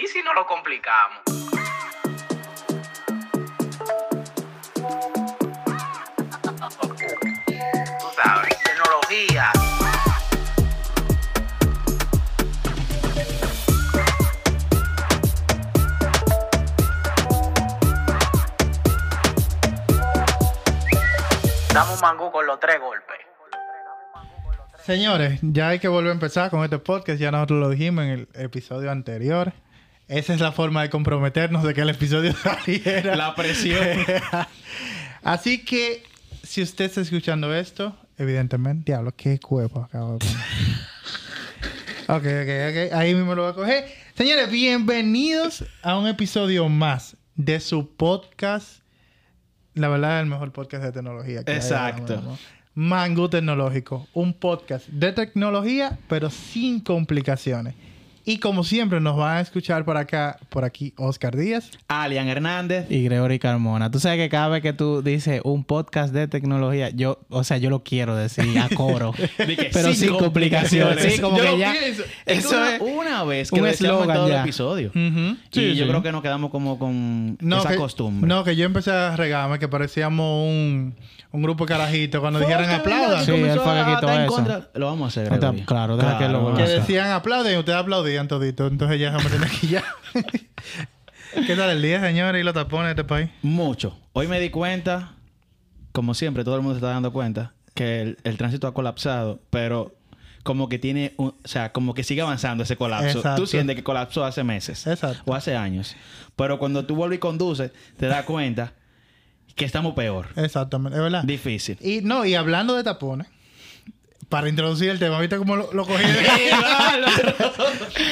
¿Y si no lo complicamos? Tú sabes, tecnología. Damos mangú con los tres golpes. Señores, ya hay que volver a empezar con este podcast. Ya nosotros lo dijimos en el episodio anterior. Esa es la forma de comprometernos de que el episodio saliera. La presión. Así que, si usted está escuchando esto, evidentemente, diablo, qué cuerpo acabo de poner. ok, ok, ok. Ahí mismo lo voy a coger. Señores, bienvenidos a un episodio más de su podcast. La verdad, el mejor podcast de tecnología. que hay Exacto. Mango Tecnológico. Un podcast de tecnología, pero sin complicaciones. Y como siempre, nos van a escuchar por acá, por aquí, Oscar Díaz. Alian Hernández. Y Gregory Carmona. Tú sabes que cada vez que tú dices un podcast de tecnología, yo, o sea, yo lo quiero decir a coro. Pero sin complicaciones. Sí, como Yo que ya. pienso. Eso una, es una vez que un lo decíamos en eslogan todo el episodio. Ujú. y yo creo que nos quedamos como con esa que, costumbre. No, que yo empecé a regarme que parecíamos un, un grupo de carajitos cuando dijeran aplaudan. Sí, él fue que a quitó eso. contra. Lo vamos a hacer, Está- claro, deja que lo vuelva Que a hacer. decían aplauden y ustedes aplaudían todito. Entonces ya se me tiene que ya. ¿Qué tal el día, señores? Y los tapones de este país. Mucho. Hoy me di cuenta, como siempre, todo el mundo se está dando cuenta, que el, el tránsito ha colapsado, pero como que tiene, un- o sea, como que sigue avanzando ese colapso. Exacto. Tú sientes que colapsó hace meses Exacto. o hace años, pero cuando tú vuelves y conduces, te das cuenta que estamos peor. Exactamente, es verdad. Difícil. Y no, y hablando de tapones, para introducir el tema, ¿viste cómo lo, lo cogí?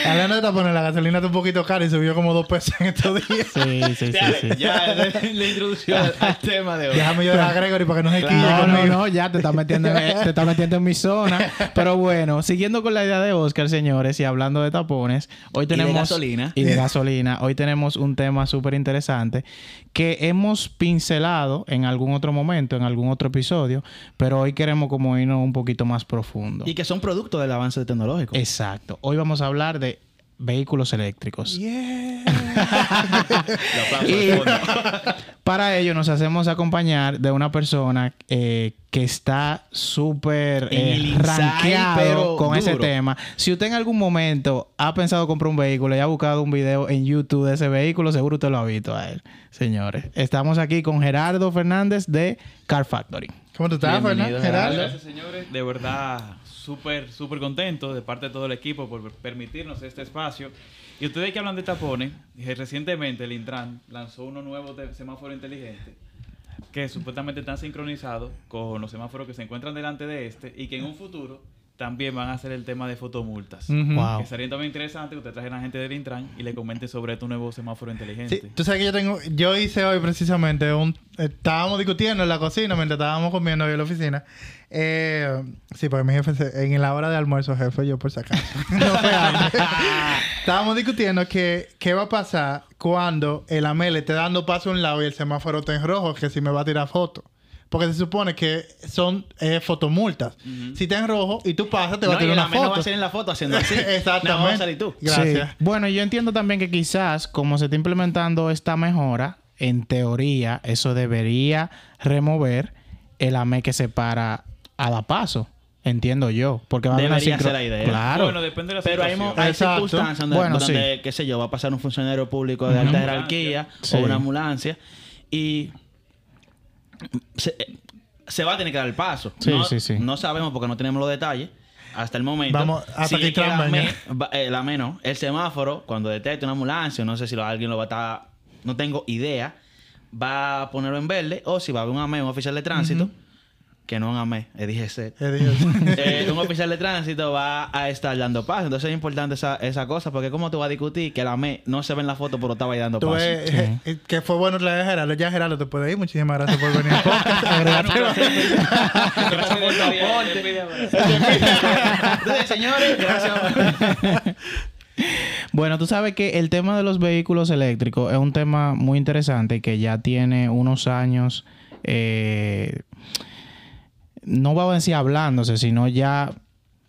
hablando de tapones, la gasolina está un poquito cara y subió como dos pesos en estos días. Sí, sí, sí, sí. Ya le, le introdució al, al tema de hoy. Déjame yo dejar a Gregory para que no se quille No, no, conmigo. no, ya te estás metiendo en, te estás metiendo en mi zona. Pero bueno, siguiendo con la idea de Oscar, señores, y hablando de tapones, hoy de tenemos. gasolina. Y de gasolina. Hoy tenemos un tema súper interesante que hemos pincelado en algún otro momento, en algún otro episodio, pero hoy queremos como irnos un poquito más profundo. Y que son producto del avance tecnológico. Exacto. Hoy vamos a hablar de vehículos eléctricos. Yeah. Y para ello nos hacemos acompañar de una persona eh, que está súper eh, rankeado con ese tema. Si usted en algún momento ha pensado comprar un vehículo y ha buscado un video en YouTube de ese vehículo, seguro usted lo ha visto a él, señores. Estamos aquí con Gerardo Fernández de Car Factory. ¿Cómo tú estás, Fernando? Gracias, señores. De verdad, súper, súper contento de parte de todo el equipo por permitirnos este espacio. Y ustedes que hablan de tapones, eh, recientemente el Intran lanzó uno nuevo de semáforo inteligente que supuestamente están sincronizados con los semáforos que se encuentran delante de este y que en un futuro también van a hacer el tema de fotomultas. Wow. Que sería también interesante que usted trajera a gente del Intran y le comente sobre este nuevo semáforo inteligente. Sí, tú sabes que yo tengo, yo hice hoy precisamente un, estábamos discutiendo en la cocina mientras estábamos comiendo ahí en la oficina. Eh, sí, porque mi jefe, se- en la hora de almuerzo, jefe, yo por si acaso. no fue antes. estábamos discutiendo que qué va a pasar cuando el AME le esté dando paso a un lado y el semáforo está en rojo, que si me va a tirar foto. Porque se supone que son eh, fotomultas. Si está en rojo y tú pasas, te va a No, tirar la una foto. va a salir en la foto haciendo así. Exactamente. No, vas a salir tú. Gracias. Sí. Bueno, yo entiendo también que quizás, como se está implementando esta mejora, en teoría, eso debería remover el AME que separa a la paso. Entiendo yo. Porque va a haber una Debería sincro- ser la idea. Claro. Bueno, depende de la Pero hay, situación. hay Exacto. circunstancias donde, Bueno, donde, qué sé yo, va a pasar un funcionario público de alta jerarquía Sí. o una ambulancia y se, se va a tener que dar el paso. Sí, no, sí, sí. no sabemos porque no tenemos los detalles hasta el momento. Vamos, hasta que la va- eh, la AME no. El semáforo, cuando detecte una ambulancia, no sé si lo- alguien lo va a estar... No tengo idea. Va a ponerlo en verde o si va a haber un AME, un oficial de tránsito, que no un AME, es DGC. Eh. Eh, un oficial de tránsito va a estar dando paso. Entonces es importante esa, esa cosa, porque ¿cómo tú vas a discutir que la ME no se ve en la foto, pero estaba ahí dando paso? ves, eh, eh, que fue bueno traer a Gerardo. Ya Gerardo te puede ir. Muchísimas gracias por venir al podcast. Gracias por el Entonces, señores, gracias. Bueno, tú sabes que el tema de los vehículos eléctricos es un tema muy interesante que ya tiene unos años, eh, no va a decir hablándose, sino ya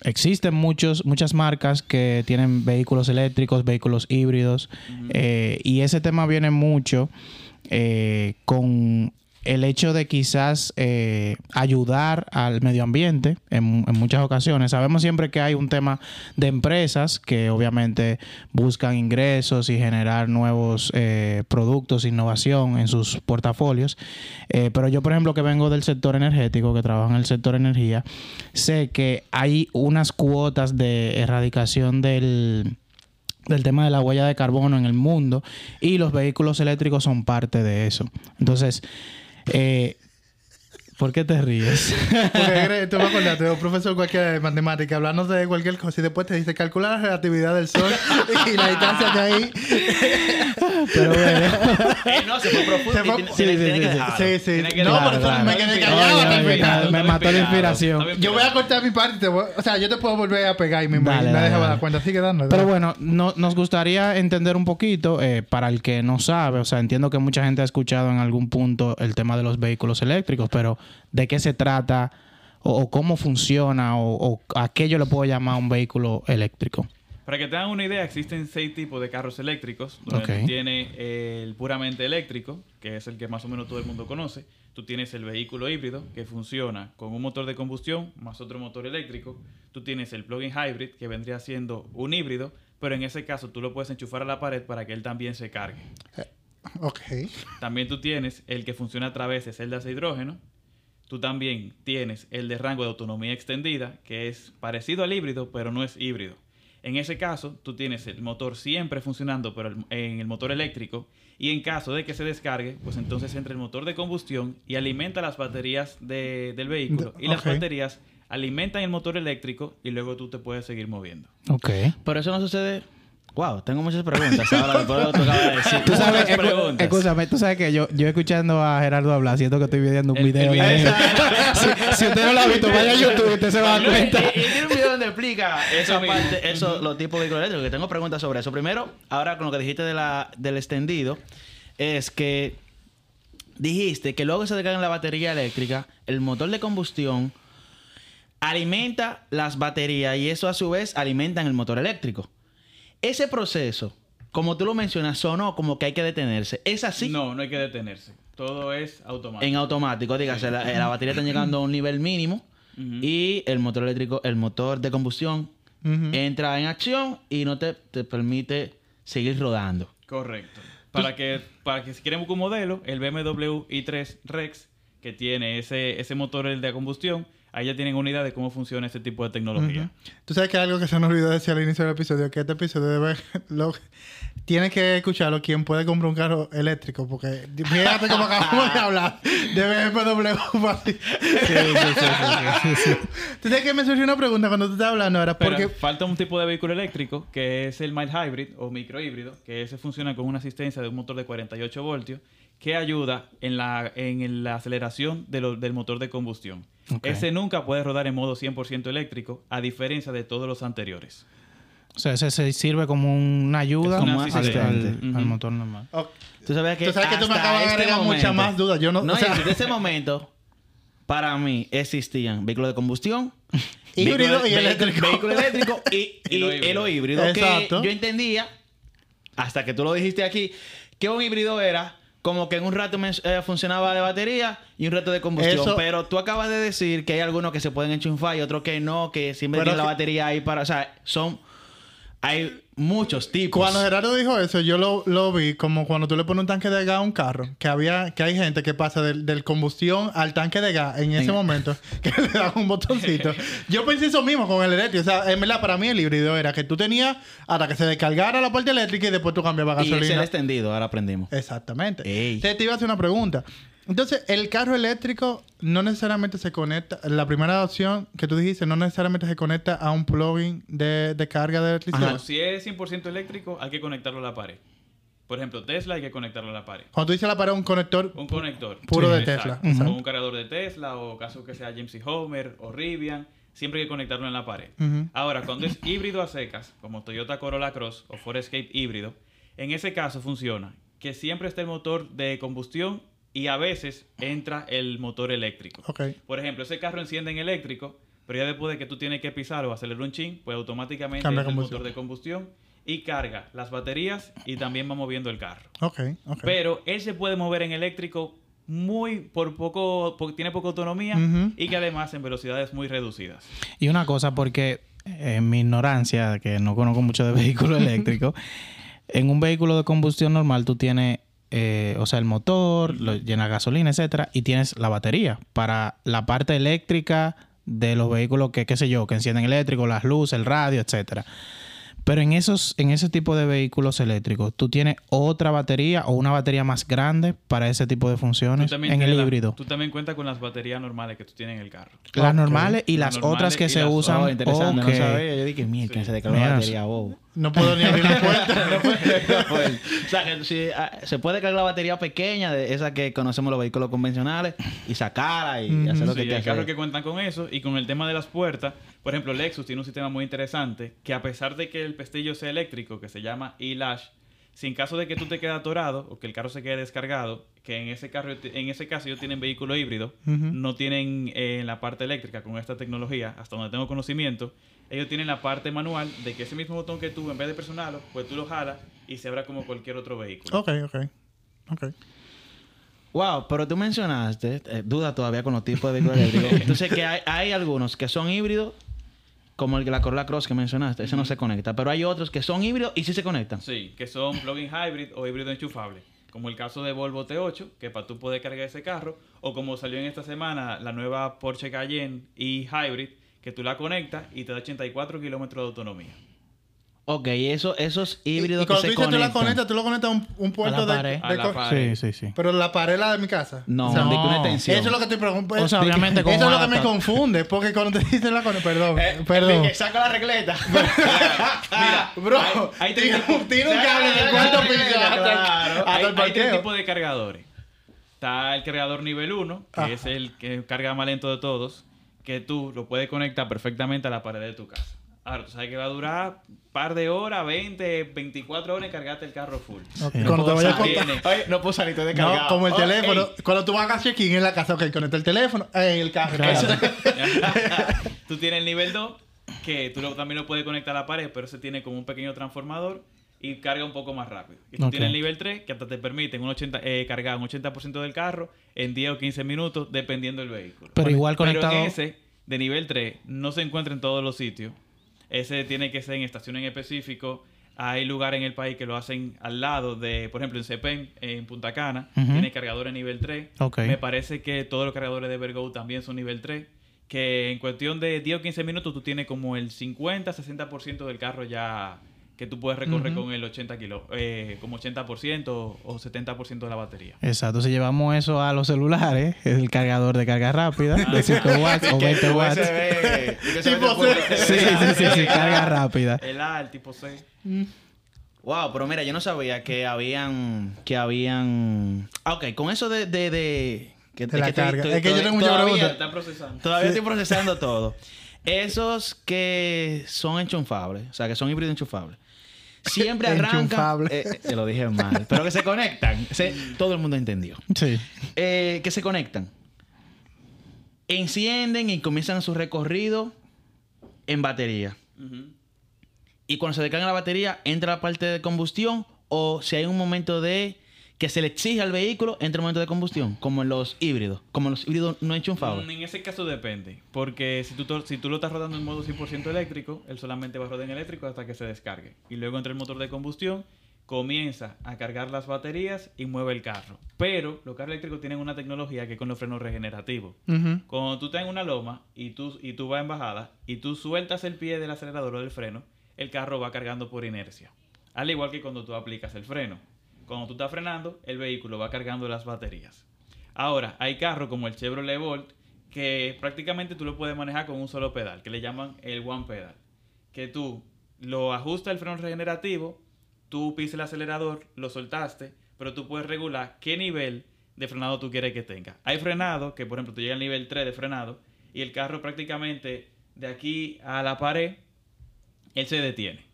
existen muchos, muchas marcas que tienen vehículos eléctricos, vehículos híbridos, eh, y ese tema viene mucho eh, con el hecho de quizás eh, ayudar al medio ambiente en, muchas ocasiones. Sabemos siempre que hay un tema de empresas que obviamente buscan ingresos y generar nuevos eh, productos, innovación en sus portafolios. Eh, pero yo, por ejemplo, que vengo del sector energético, que trabajo en el sector energía, sé que hay unas cuotas de erradicación del del tema de la huella de carbono en el mundo y los vehículos eléctricos son parte de eso. Entonces, eh, ¿por qué te ríes? Porque tú me acordaste de un profesor cualquiera de matemática hablando de cualquier cosa y después te dice calcula la relatividad del sol y la distancia que hay. Pero bueno. Eh, no, se fue profundo. Se fue- sí, sí, sí, sí. Sí, No, por eso Claro, me claro. quedé callado. final. me mató la inspiración. Yo voy a cortar mi parte. y te voy- o sea, yo te puedo volver a pegar y me, me Dale, dale, dejaba dale. dar cuenta. Sigue dando. Pero dale. bueno, no- nos gustaría entender un poquito, eh, para el que no sabe, o sea, entiendo que mucha gente ha escuchado en algún punto el tema de los vehículos eléctricos, pero ¿de qué se trata o, o cómo funciona o, o a qué yo le puedo llamar un vehículo eléctrico? Para que tengan una idea, existen seis tipos de carros eléctricos. Donde tú tienes el puramente eléctrico, que es el que más o menos todo el mundo conoce. Tú tienes el vehículo híbrido, que funciona con un motor de combustión más otro motor eléctrico. Tú tienes el plug-in hybrid, que vendría siendo un híbrido, pero en ese caso tú lo puedes enchufar a la pared para que él también se cargue. Ok. También tú tienes el que funciona a través de celdas de hidrógeno. Tú también tienes el de rango de autonomía extendida, que es parecido al híbrido, pero no es híbrido. En ese caso, tú tienes el motor siempre funcionando pero el- en el motor eléctrico y en caso de que se descargue, pues entonces entra el motor de combustión y alimenta las baterías de- del vehículo. De- y las baterías alimentan el motor eléctrico y luego tú te puedes seguir moviendo. Ok. Pero eso no sucede. Wow, tengo muchas preguntas. Ahora después de lo que tú acabas de decir. Tú sabes, escúchame, tú sabes que yo, yo escuchando a Gerardo hablar, siento que estoy viendo un El- el video. si, si usted no lo ha visto, vaya a YouTube y usted se va a dar y- cuenta. Y, y tiene un video donde explica esa parte, eso, los tipos de vehículos eléctricos. Que tengo preguntas sobre eso. Primero, ahora con lo que dijiste de la, del extendido, es que dijiste que luego que se descarga la batería eléctrica, el motor de combustión alimenta las baterías y eso a su vez alimenta el motor eléctrico. Ese proceso, como tú lo mencionas, sonó como que hay que detenerse. ¿Es así? No, no hay que detenerse. Todo es automático. En automático, dígase, la, la batería está llegando a un nivel mínimo y el motor eléctrico, el motor de combustión entra en acción y no te, te permite seguir rodando. Correcto. Para que, para que si quieren buscar un modelo, el BMW i3 Rex, que tiene ese, ese motor el de combustión, ahí ya tienen una idea de cómo funciona este tipo de tecnología. Tú sabes que algo que se nos olvidó decir al inicio del episodio, que este episodio debe... Lo, tienes que escucharlo quien puede comprar un carro eléctrico, porque fíjate cómo acabamos de hablar de BMW. así. Tú sabes que me surgió una pregunta cuando tú estabas hablando, era Pero porque... falta un tipo de vehículo eléctrico que es el mild hybrid o microhíbrido, que ese funciona con una asistencia de un motor de 48 voltios que ayuda en la, en la aceleración de lo- del motor de combustión. Ese nunca puede rodar en modo 100% eléctrico, a diferencia de todos los anteriores. O sea, ese se sirve como una ayuda al, motor normal. Tú sabes que, Tú sabes que tú me hasta acabas de este agregar muchas momento- más dudas. Yo no- No, o sea- y desde ese momento, para mí, existían vehículos de combustión, Híbrido y ve- eléctrico. Vehículo eléctrico y, Y y lo híbrido. Exacto. Que yo entendía, hasta que tú lo dijiste aquí, que un híbrido era como que en un rato men- eh, funcionaba de batería y un rato de combustión. Eso- Pero tú acabas de decir que hay algunos que se pueden enchufar y otros que no, que siempre tienen la batería ahí para... O sea, son... Hay muchos tipos. Cuando Gerardo dijo eso, yo lo, lo vi como cuando tú le pones un tanque de gas a un carro, que había, que hay gente que pasa del, del combustión al tanque de gas en ese En- momento, que le dan un botoncito. yo pensé eso mismo con el eléctrico. O sea, en verdad, para mí el híbrido era que tú tenías hasta que se descargara la parte eléctrica y después tú cambiabas y es el gasolina. extendido, ahora aprendimos. Exactamente. Ey. Entonces, te iba a hacer una pregunta. Entonces, el carro eléctrico no necesariamente se conecta, la primera opción que tú dijiste, no necesariamente se conecta a un plugin de, de carga de electricidad. No, si es 100% eléctrico, hay que conectarlo a la pared. Por ejemplo, Tesla hay que conectarlo a la pared. Cuando tú dices la pared, un conector Un conector. Puro de. Tesla. Ujú. un cargador de Tesla o caso que sea James Homer o Rivian. Siempre hay que conectarlo en la pared. Ahora, cuando es híbrido a secas, como Toyota Corolla Cross o Ford Escape híbrido, en ese caso funciona que siempre está el motor de combustión y a veces entra el motor eléctrico. Ok. Por ejemplo, ese carro enciende en eléctrico, Pero ya después de que tú tienes que pisar o acelerar un chin, pues automáticamente Cambia entra el motor de combustión y carga las baterías y también va moviendo el carro. Ok, ok. Pero él se puede mover en eléctrico muy por poco, po- tiene poca autonomía y que además en velocidades muy reducidas. Y una cosa, porque en mi ignorancia, que no conozco mucho de vehículos eléctricos, en un vehículo de combustión normal tú tienes, eh, o sea, el motor, lo, llena gasolina, etcétera, y tienes la batería para la parte eléctrica de los vehículos que, qué sé yo, que encienden eléctrico, las luces, el radio, etcétera. Pero en esos, en ese tipo de vehículos eléctricos, tú tienes otra batería o una batería más grande para ese tipo de funciones también en el la- híbrido. tú también cuentas con las baterías normales que tú tienes en el carro. Las normales y Las las normales otras que se las- usan. Oh, interesante, Ok. no sabía. Yo dije, mierda, que se declaró batería, wow. No puedo ni abrir la puerta. o sea, que si, ah, se puede cargar la batería pequeña, de esa que conocemos los vehículos convencionales, y sacarla y hacer lo Sí, que te hay carros que cuentan con eso y con el tema de las puertas. Por ejemplo, Lexus tiene un sistema muy interesante que a pesar de que el pestillo sea eléctrico, que se llama e-lash, si en caso de que tú te quedes atorado o que el carro se quede descargado, que en ese carro, en ese caso ellos tienen vehículo híbrido, no tienen eh, la parte eléctrica con esta tecnología, hasta donde tengo conocimiento, ellos tienen la parte manual de que ese mismo botón que tú, en vez de presionarlo, pues tú lo jalas y se abra como cualquier otro vehículo. ok, ok. Ok. Wow, pero tú mencionaste, eh, duda todavía con los tipos de vehículos eléctricos. Entonces, que hay, hay algunos que son híbridos, como el de la Corolla Cross que mencionaste, ese no se conecta. Pero hay otros que son híbridos y sí se conectan. Sí, que son plug-in hybrid o híbrido enchufable. Como el caso de Volvo T8, que para tú poder cargar ese carro. O como salió en esta semana la nueva Porsche Cayenne y Hybrid, que tú la conectas y te da 84 kilómetros de autonomía. Ok, eso, esos Y, híbridos y cuando que tú se dices tú la conectas, tú lo conectas a un, un puerto la de, pared. de A la pared. Sí, sí, sí. Pero la pared es la de mi casa. No, O sea, de no. una extensión. Eso es lo que estoy preguntando. O sea, obviamente con Eso es lo que me confunde. Porque cuando te dicen la conectas, perdón, Eh, perdón. que saca la regleta. Mira, Bro, hay, hay tipos- tiene un cable del cuarto piso hasta, Claro. hasta hay, el hay tres parqueo. tipos de cargadores. Está el cargador nivel 1, que Ajá. es el que carga más lento de todos, que tú lo puedes conectar perfectamente a la pared de tu casa. Ahora, tú sabes que va a durar un par de horas, 20, 24 horas en cargarte el carro full. Ok, Sí. Cuando te vayas a Tiene- contar. Oye, no puedo salir, No, descargado. como el Oh, teléfono. ey. Cuando tú vas a check-in en la casa, ok, conecta el teléfono en el carro. Tú tienes el nivel 2, que tú lo- también lo puedes conectar a la pared, pero ese tiene como un pequeño transformador y carga un poco más rápido. Y tú tienes el nivel 3, que hasta te permite un 80, eh, cargar un 80% del carro en 10 o 15 minutos, dependiendo del vehículo. Pero igual conectado. Pero en ese, de nivel 3, no se encuentra en todos los sitios. Ese tiene que ser en estaciones en específico. Hay lugares en el país que lo hacen al lado de, por ejemplo, en Cepén, en Punta Cana, tiene cargadores nivel 3. Ok. Me parece que todos los cargadores de Vergo también son nivel 3. Que en cuestión de 10 o 15 minutos tú tienes como el 50-60% del carro ya que tú puedes recorrer con el 80 kilos, eh, como 80% o 70% de la batería. Exacto, si llevamos eso a los celulares, el cargador de carga rápida de 5 watts o 20 watts. USB. Tipo C. Sí, sí, sí, sí, carga rápida. El A, el tipo C. Wow, pero mira, yo no sabía que habían. Que habían. Ah, ok, con eso de. de, de que, De la que carga. estoy- Es que yo tengo mucha todavía- pregunta. Está procesando. Todavía estoy procesando todo. Esos que son enchufables, o sea, que son híbridos enchufables. Siempre arrancan. Eh, eh, te lo dije mal. Pero que se conectan. Se- todo el mundo entendió. Sí. Eh, que se conectan. Encienden y comienzan su recorrido en batería. Y cuando se descarga la batería, entra la parte de combustión. O si hay un momento de que se le exige al vehículo, entra el momento de combustión. Como en los híbridos. Como en los híbridos no enchufables. Mm, En ese caso depende, porque si tú, si tú lo estás rodando en modo 100% eléctrico, él solamente va a rodar en eléctrico hasta que se descargue. Y luego entra el motor de combustión, comienza a cargar las baterías y mueve el carro. Pero los carros eléctricos tienen una tecnología que es con los frenos regenerativos. Cuando tú estás en una loma y tú, y tú vas en bajada y tú sueltas el pie del acelerador o del freno, el carro va cargando por inercia. Al igual que cuando tú aplicas el freno. Cuando tú estás frenando, el vehículo va cargando las baterías. Ahora, hay carros como el Chevrolet Volt que prácticamente tú lo puedes manejar con un solo pedal, que le llaman el One Pedal. Que tú lo ajustas el freno regenerativo, tú pisas el acelerador, lo soltaste, pero tú puedes regular qué nivel de frenado tú quieres que tenga. Hay frenado, que por ejemplo tú llegas al nivel 3 de frenado, y el carro prácticamente de aquí a la pared, él se detiene.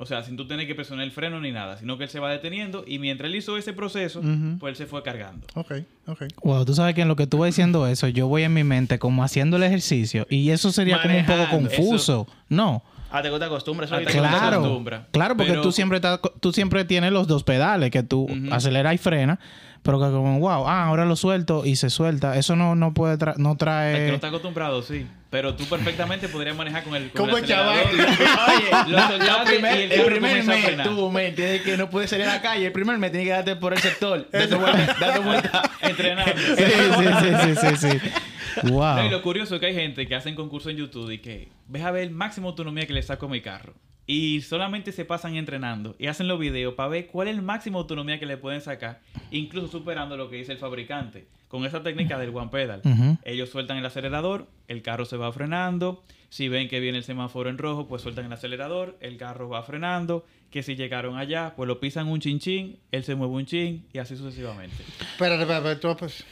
O sea, sin tú tener que presionar el freno ni nada, sino que él se va deteniendo y mientras él hizo ese proceso, pues él se fue cargando. Ok, ok. Wow, tú sabes que en lo que tú vas diciendo eso, yo voy en mi mente como haciendo el ejercicio y eso sería como un poco confuso. No. Ah, te acostumbras. Ahorita. que uno se Claro, claro, porque Pero- tú siempre estás- tú siempre tienes los dos pedales que tú aceleras y frenas, pero que como wow, ah, ahora lo suelto y se suelta. Eso no no puede tra- no El que no trae está acostumbrado, sí. Pero tú perfectamente podrías manejar con el, con Como el chaval. Oye, lo soltaste primer- y el el primer mes, tú, me entiendes que no puedes salir a la calle. El primer mes tienes que darte por el sector. Date vuelta, date vuelta. Entrenando. Sí, sí, sí, sí, sí, sí. Wow. No, y lo curioso es que hay gente que hacen concursos en YouTube y que ves a ver el máximo autonomía que le saco a mi carro. Y solamente se pasan entrenando y hacen los videos para ver cuál es el máximo autonomía que le pueden sacar, incluso superando lo que dice el fabricante. Con esa técnica del one pedal. Ellos sueltan el acelerador, el carro se va frenando. Si ven que viene el semáforo en rojo, pues sueltan el acelerador, el carro va frenando. Que si llegaron allá, pues lo pisan un chin chin, él se mueve un chin y así sucesivamente. Tú, pues.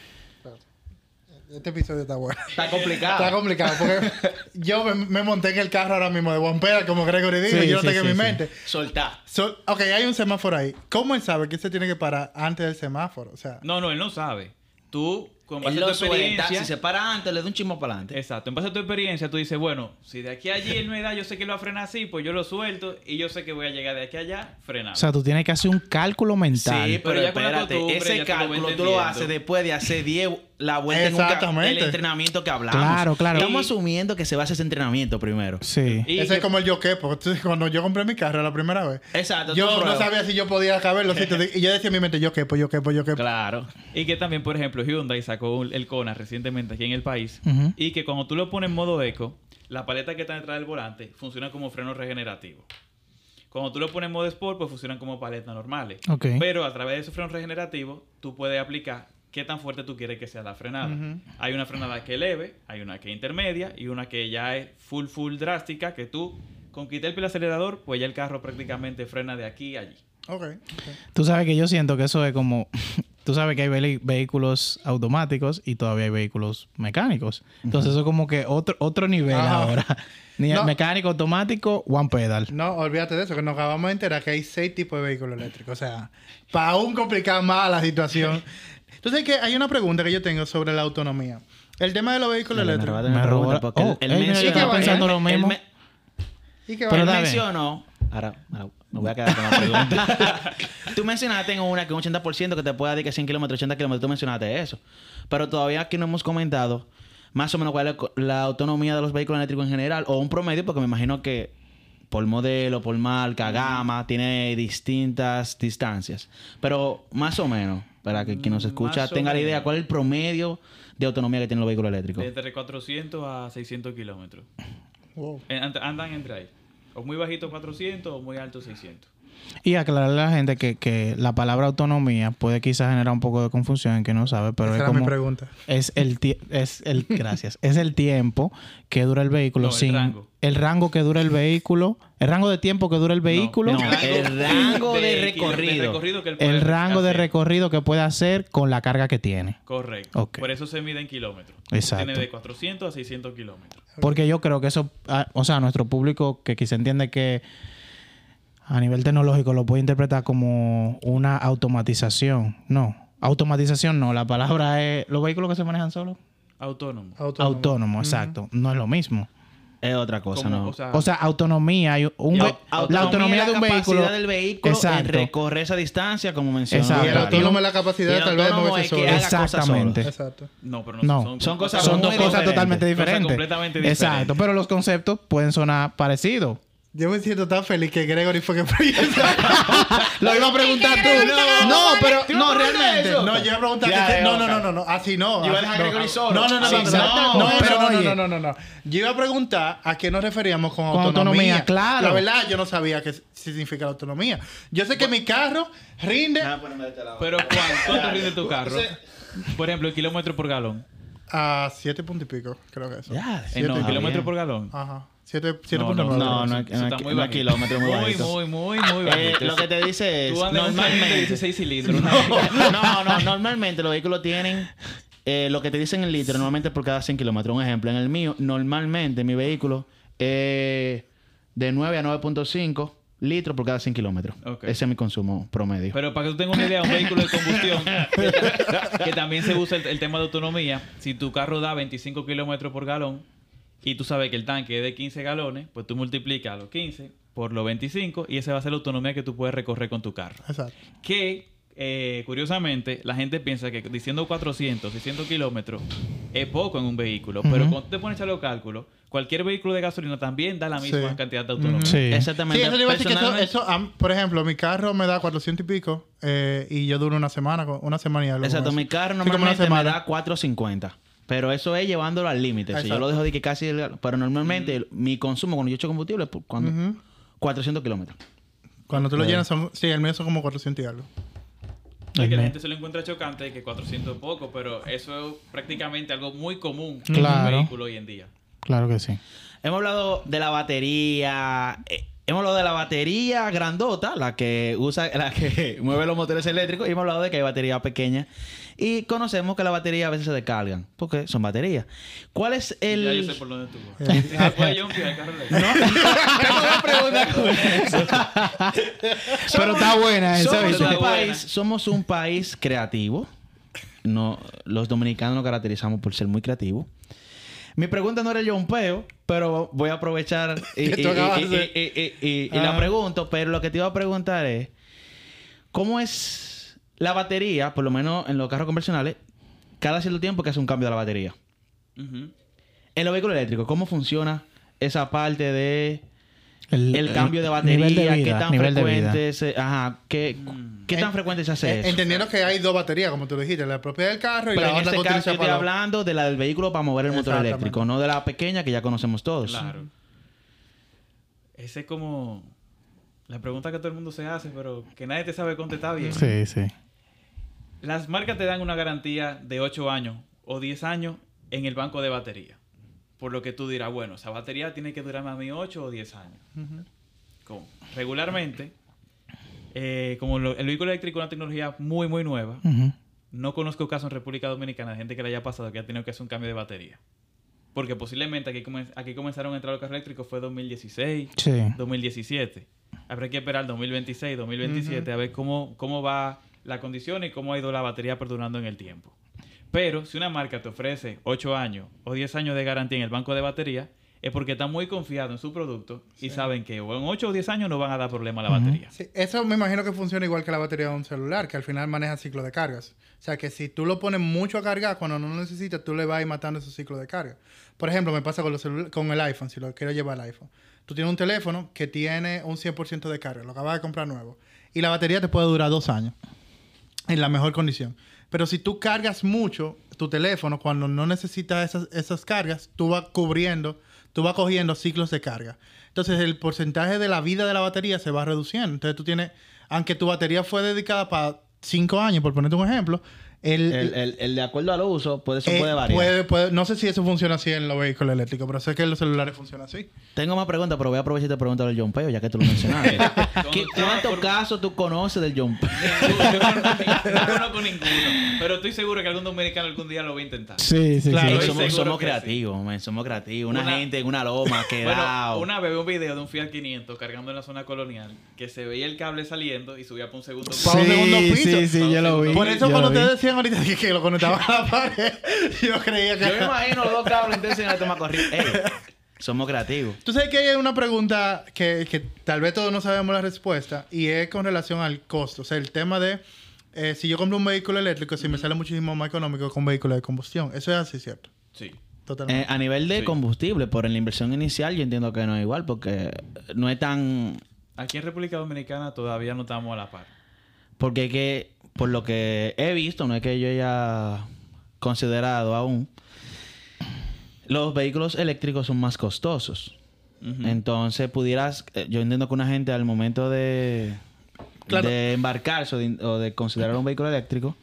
Este episodio está bueno. Está complicado. Está complicado porque yo me, me monté en el carro ahora mismo de One Pedal, como Gregory dijo, Sí, y yo lo sí, tengo en mi sí. mente. Soltar. So- ok, hay un semáforo ahí. ¿Cómo él sabe que se tiene que parar antes del semáforo? O sea, No, no, él no sabe. Tú, con base Él a tu lo suelta. experiencia... Si se para antes, le da un chismo para adelante. Exacto. En base a tu experiencia, tú dices, bueno, si de aquí a allí él me da, yo sé que él va a frenar así, pues yo lo suelto y yo sé que voy a llegar de aquí a allá frenado. O sea, tú tienes que hacer un cálculo mental. Sí, pero, Pero ya con la espérate, ese ya lo cálculo tú lo haces después de hacer 10 la vuelta en un Exactamente. el entrenamiento que hablamos. Claro, claro. Estamos Y- asumiendo que se va a hacer ese entrenamiento primero. Sí. Y ese que- es como el yo qué, porque entonces, cuando yo compré mi carro la primera vez, Exacto. yo no pruebas. sabía si yo podía caber los sitios. de- y yo decía en mi mente, yo qué, pues yo qué, pues yo qué. Claro. Y que también, por ejemplo, Hyundai sacó un- el Kona recientemente aquí en el país. Y que cuando tú lo pones en modo eco, la paleta que está detrás del volante funciona como freno regenerativo. Cuando tú lo pones en modo sport, pues funcionan como paletas normales. Ok. Pero a través de esos frenos regenerativos, tú puedes aplicar qué tan fuerte tú quieres que sea la frenada. Hay una frenada que es leve, hay una que es intermedia y una que ya es full, full drástica, que tú, con quitar el pie del acelerador, pues ya el carro prácticamente frena de aquí a allí. Ok. ok. Tú sabes que yo siento que eso es como... Tú sabes que hay vehículos automáticos y todavía hay vehículos mecánicos. Entonces eso es como que otro, otro nivel Ajá. ahora. Ni No. Mecánico automático, one pedal. No, olvídate de eso, que nos acabamos de enterar que hay seis tipos de vehículos eléctricos. O sea, para aún complicar más la situación. Entonces, que hay una pregunta que yo tengo sobre la autonomía. El tema de los vehículos eléctricos. Me robó- porque oh, él, él mencionó... estaba pensando él- lo él mismo. me- ¿Y qué Pero él mencionó... Ahora, ahora me voy a quedar con la pregunta. Tú mencionaste en una que un 80% que te puede dar que 100 kilómetros, 80 kilómetros. Tú mencionaste eso. Pero todavía aquí no hemos comentado más o menos cuál es la autonomía de los vehículos eléctricos en general. O un promedio, porque me imagino que por modelo, por marca, gama, tiene distintas distancias. Pero más o menos, para que quien nos escucha Más o tenga la idea. ¿cuál es el promedio de autonomía que tienen los vehículos eléctricos? De entre 400 a 600 kilómetros. Wow. Eh, Andan entre ahí. O muy bajito 400 o muy alto 600. Y aclararle a la gente que, que la palabra autonomía puede quizás generar un poco de confusión en que no sabe, pero Esa es era mi como... pregunta. Es el, es el gracias. Es el tiempo que dura el vehículo No, el sin rango. el rango que dura el vehículo, el rango de tiempo que dura el vehículo, No, el rango de recorrido. que el rango de recorrido que puede hacer con la carga que tiene. Correcto. Por eso se mide en kilómetros. Exacto. Tiene de 400 a 600 kilómetros. Porque yo creo que eso, ah, o sea, nuestro público que quizá entiende que a nivel tecnológico lo puede interpretar como una automatización. No, automatización no, la palabra es los vehículos que se manejan solos. Autónomo. Autónomo. Autónomo, exacto. No es lo mismo. Es otra cosa, Como, ¿no? o sea, O sea, autonomía, un la autonomía de un capacidad vehículo. del vehículo Exacto. en recorrer esa distancia, como mencionó. Exacto. Y el autónomo es la Y capacidad el tal vez de moverse solo. Exactamente. Exacto. no, pero no, No, son, son cosas Son dos cosas diferentes. totalmente Cosas completamente diferentes. Exacto, pero los conceptos pueden sonar parecidos. Yo me siento tan feliz que Gregory fue que. Lo iba a preguntar tú. No, pero no, realmente. No, yo iba a preguntar Ya, que ya, no, no, no, no, no, así no. Yo iba a dejar no. a Gregory solo. No, no, no, Sí, no, no, no, no, Pero no, no, no, no, no, no. Yo iba a preguntar a qué nos referíamos con, Con autonomía. autonomía, claro. La verdad, yo no sabía qué significa la autonomía. Yo sé que mi carro rinde Déjame ponerme de este lado. Pero ¿cuánto, rinde tu carro? Por ejemplo, el kilómetro por galón. a siete puntos y pico, creo que eso. Ya, Eh, Siete. no, kilómetro bien. por galón. Ajá. Siete, siete No, puntos no, no, no, está no, muy no, bajito. kilómetro muy muy, bajito. muy, muy, muy Eh, bajito. lo que te dice es, normalmente, 16 cilindros. ¿no? no, no, normalmente los vehículos tienen eh, lo que te dicen en litro, normalmente por cada 100 kilómetros. Un ejemplo, en el mío, normalmente mi vehículo eh, de 9 a 9.5 litros por cada 100 kilómetros. Ese es mi consumo promedio. Pero para que tú tengas una idea, un vehículo de combustión, que, ta- que también se usa el, el tema de autonomía, si tu carro da 25 kilómetros por galón y tú sabes que el tanque es de 15 galones, pues tú multiplicas los 15 por los 25 y esa va a ser la autonomía que tú puedes recorrer con tu carro. Exacto. Que, eh, curiosamente, la gente piensa que diciendo 400, 600 kilómetros es poco en un vehículo, pero cuando tú te pones a echar los cálculos, cualquier vehículo de gasolina también da la misma Sí. cantidad de autonomía. Sí. Exactamente. Sí, eso le iba a decir que eso, por ejemplo, mi carro me da 400 y pico eh, y yo duro una semana, con- una semana y algo. Exacto, mi carro Sí, como una normalmente me da 450. Pero eso es llevándolo al límite. Si yo lo dejo de que casi... el- Pero normalmente mi consumo cuando yo echo combustible es por- cuando... Ujú. 400 kilómetros. Cuando tú lo llenas, son, sí, el mío son como 400 y algo. Es que la gente se lo encuentra chocante que 400 es poco, pero eso es prácticamente algo muy común en un vehículo hoy en día. Claro que sí. Hemos hablado de la batería. eh, hemos hablado de la batería grandota, la que usa, la que mueve los motores eléctricos. Y hemos hablado de que hay batería pequeña. Y conocemos que las baterías a veces se descargan. Porque son baterías. ¿Cuál es el. Ya yo sé por dónde tú vas. Eh, al carro eléctrico. Tengo una pregunta con eso. Pero está buena esa, Somos un, país, somos un país creativo. No, los dominicanos nos caracterizamos por ser muy creativos. Mi pregunta no era el jompeo, pero voy a aprovechar y, Que y- tú acabas y- de- y- y- y- y la Ah. pregunto. Pero lo que te iba a preguntar es: ¿cómo es la batería, por lo menos en los carros convencionales, cada cierto tiempo que hace un cambio de la batería? Ujú. En los vehículos eléctricos, ¿cómo funciona esa parte de El, el cambio de batería? de ¿Qué tan frecuente se, ajá, ¿qué, qué tan En- frecuente se hace eso? entendiendo que hay dos baterías, como tú dijiste, la propia del carro y Pero la en otra este que caso estoy para... hablando de la del vehículo para mover el motor eléctrico, no de la pequeña que ya conocemos todos. Claro. Ese es como la pregunta que todo el mundo se hace, pero que nadie te sabe contestar bien. Sí, sí. Las marcas te dan una garantía de 8 años o 10 años en el banco de batería. Por lo que tú dirás, bueno, esa batería tiene que durarme a mí 8 o 10 años. Como regularmente, eh, como lo- el vehículo eléctrico es una tecnología muy, muy nueva, no conozco casos en República Dominicana de gente que le haya pasado que ha tenido que hacer un cambio de batería. Porque posiblemente aquí, comen- aquí comenzaron a entrar los carros eléctricos fue 2016, Sí. 2017. Habrá que esperar 2026, 2027 a ver cómo, cómo va la condición y cómo ha ido la batería perdurando en el tiempo. Pero si una marca te ofrece 8 años o 10 años de garantía en el banco de batería, es porque está muy confiado en su producto y saben que o en 8 o 10 años no van a dar problema a la batería. Sí, eso me imagino que funciona igual que la batería de un celular, que al final maneja ciclo de cargas. O sea, que si tú lo pones mucho a cargar, cuando no lo necesitas, tú le vas a ir matando esos ciclos de carga. Por ejemplo, me pasa con, los con el iPhone, si lo quiero llevar al iPhone. Tú tienes un teléfono que tiene un 100% de carga, lo acabas de comprar nuevo. Y la batería te puede durar dos años, en la mejor condición. Pero si tú cargas mucho tu teléfono, cuando no necesitas esas, esas cargas, tú vas cubriendo, tú vas cogiendo ciclos de carga. Entonces el porcentaje de la vida de la batería se va reduciendo. Entonces tú tienes, aunque tu batería fue dedicada para cinco años, por ponerte un ejemplo, el, El, el- el de acuerdo al uso, puede, eso eh, puede variar. puede- puede- no sé si eso funciona así en los vehículos eléctricos, pero sé que en los celulares funciona así. Tengo más preguntas, pero voy a aprovechar y te pregunto del John Peo, ya que tú lo mencionaste. ¿Qué- ¿Cuántos casos tú conoces del John Peo? No conozco ninguno. Pero estoy seguro que algún dominicano algún día lo va a intentar. Sí, sí, Claro, sí. Somos somos creativos, man, somos creativos. Una, Una- gente en una loma quedado. Bueno, una vez vi un video de un Fiat 500 cargando en la zona colonial que se veía el cable saliendo y subía para un segundo piso. Pa' un segundo Sí, piso. sí, sí, yo lo vi. Por eso cuando lo vi. Ahorita que, que lo conectaban a la pared, yo creía que... Yo me imagino los dos cables entonces en la toma corriente. Ey, somos creativos. Tú sabes que hay una pregunta que, que tal vez todos no sabemos la respuesta y es con relación al costo. O sea, el tema de eh, si yo compro un vehículo eléctrico, si me sale muchísimo más económico que un vehículo de combustión. Eso es así, ¿cierto? Sí. Totalmente. Eh, a nivel de Sí. combustible, por la inversión inicial, yo entiendo que no es igual porque no es tan. Aquí en República Dominicana todavía no estamos a la par. Porque es que, por lo que he visto, no es que yo haya considerado aún, los vehículos eléctricos son más costosos. Entonces, pudieras. eh, Yo entiendo que una gente al momento de. Claro. De embarcarse o de, o de considerar un vehículo eléctrico,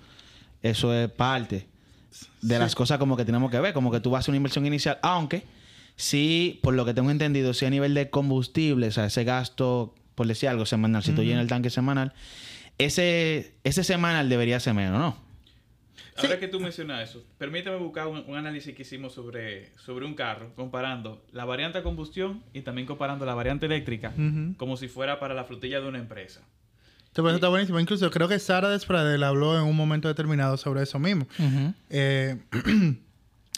eso es parte de las cosas como que tenemos que ver. Como que tú vas a hacer una inversión inicial, aunque sí, por lo que tengo entendido, sí a nivel de combustible, o sea, ese gasto, por decir algo, semanal, si tú llenas el tanque semanal, ese, ese semanal debería ser menos, ¿no? Ahora que tú mencionas eso, permíteme buscar un, un análisis que hicimos sobre, sobre un carro, comparando la variante a combustión y también comparando la variante eléctrica, como si fuera para la flotilla de una empresa. Entonces, eso está buenísimo. Incluso creo que Sara Despradel habló en un momento determinado sobre eso mismo. Eh,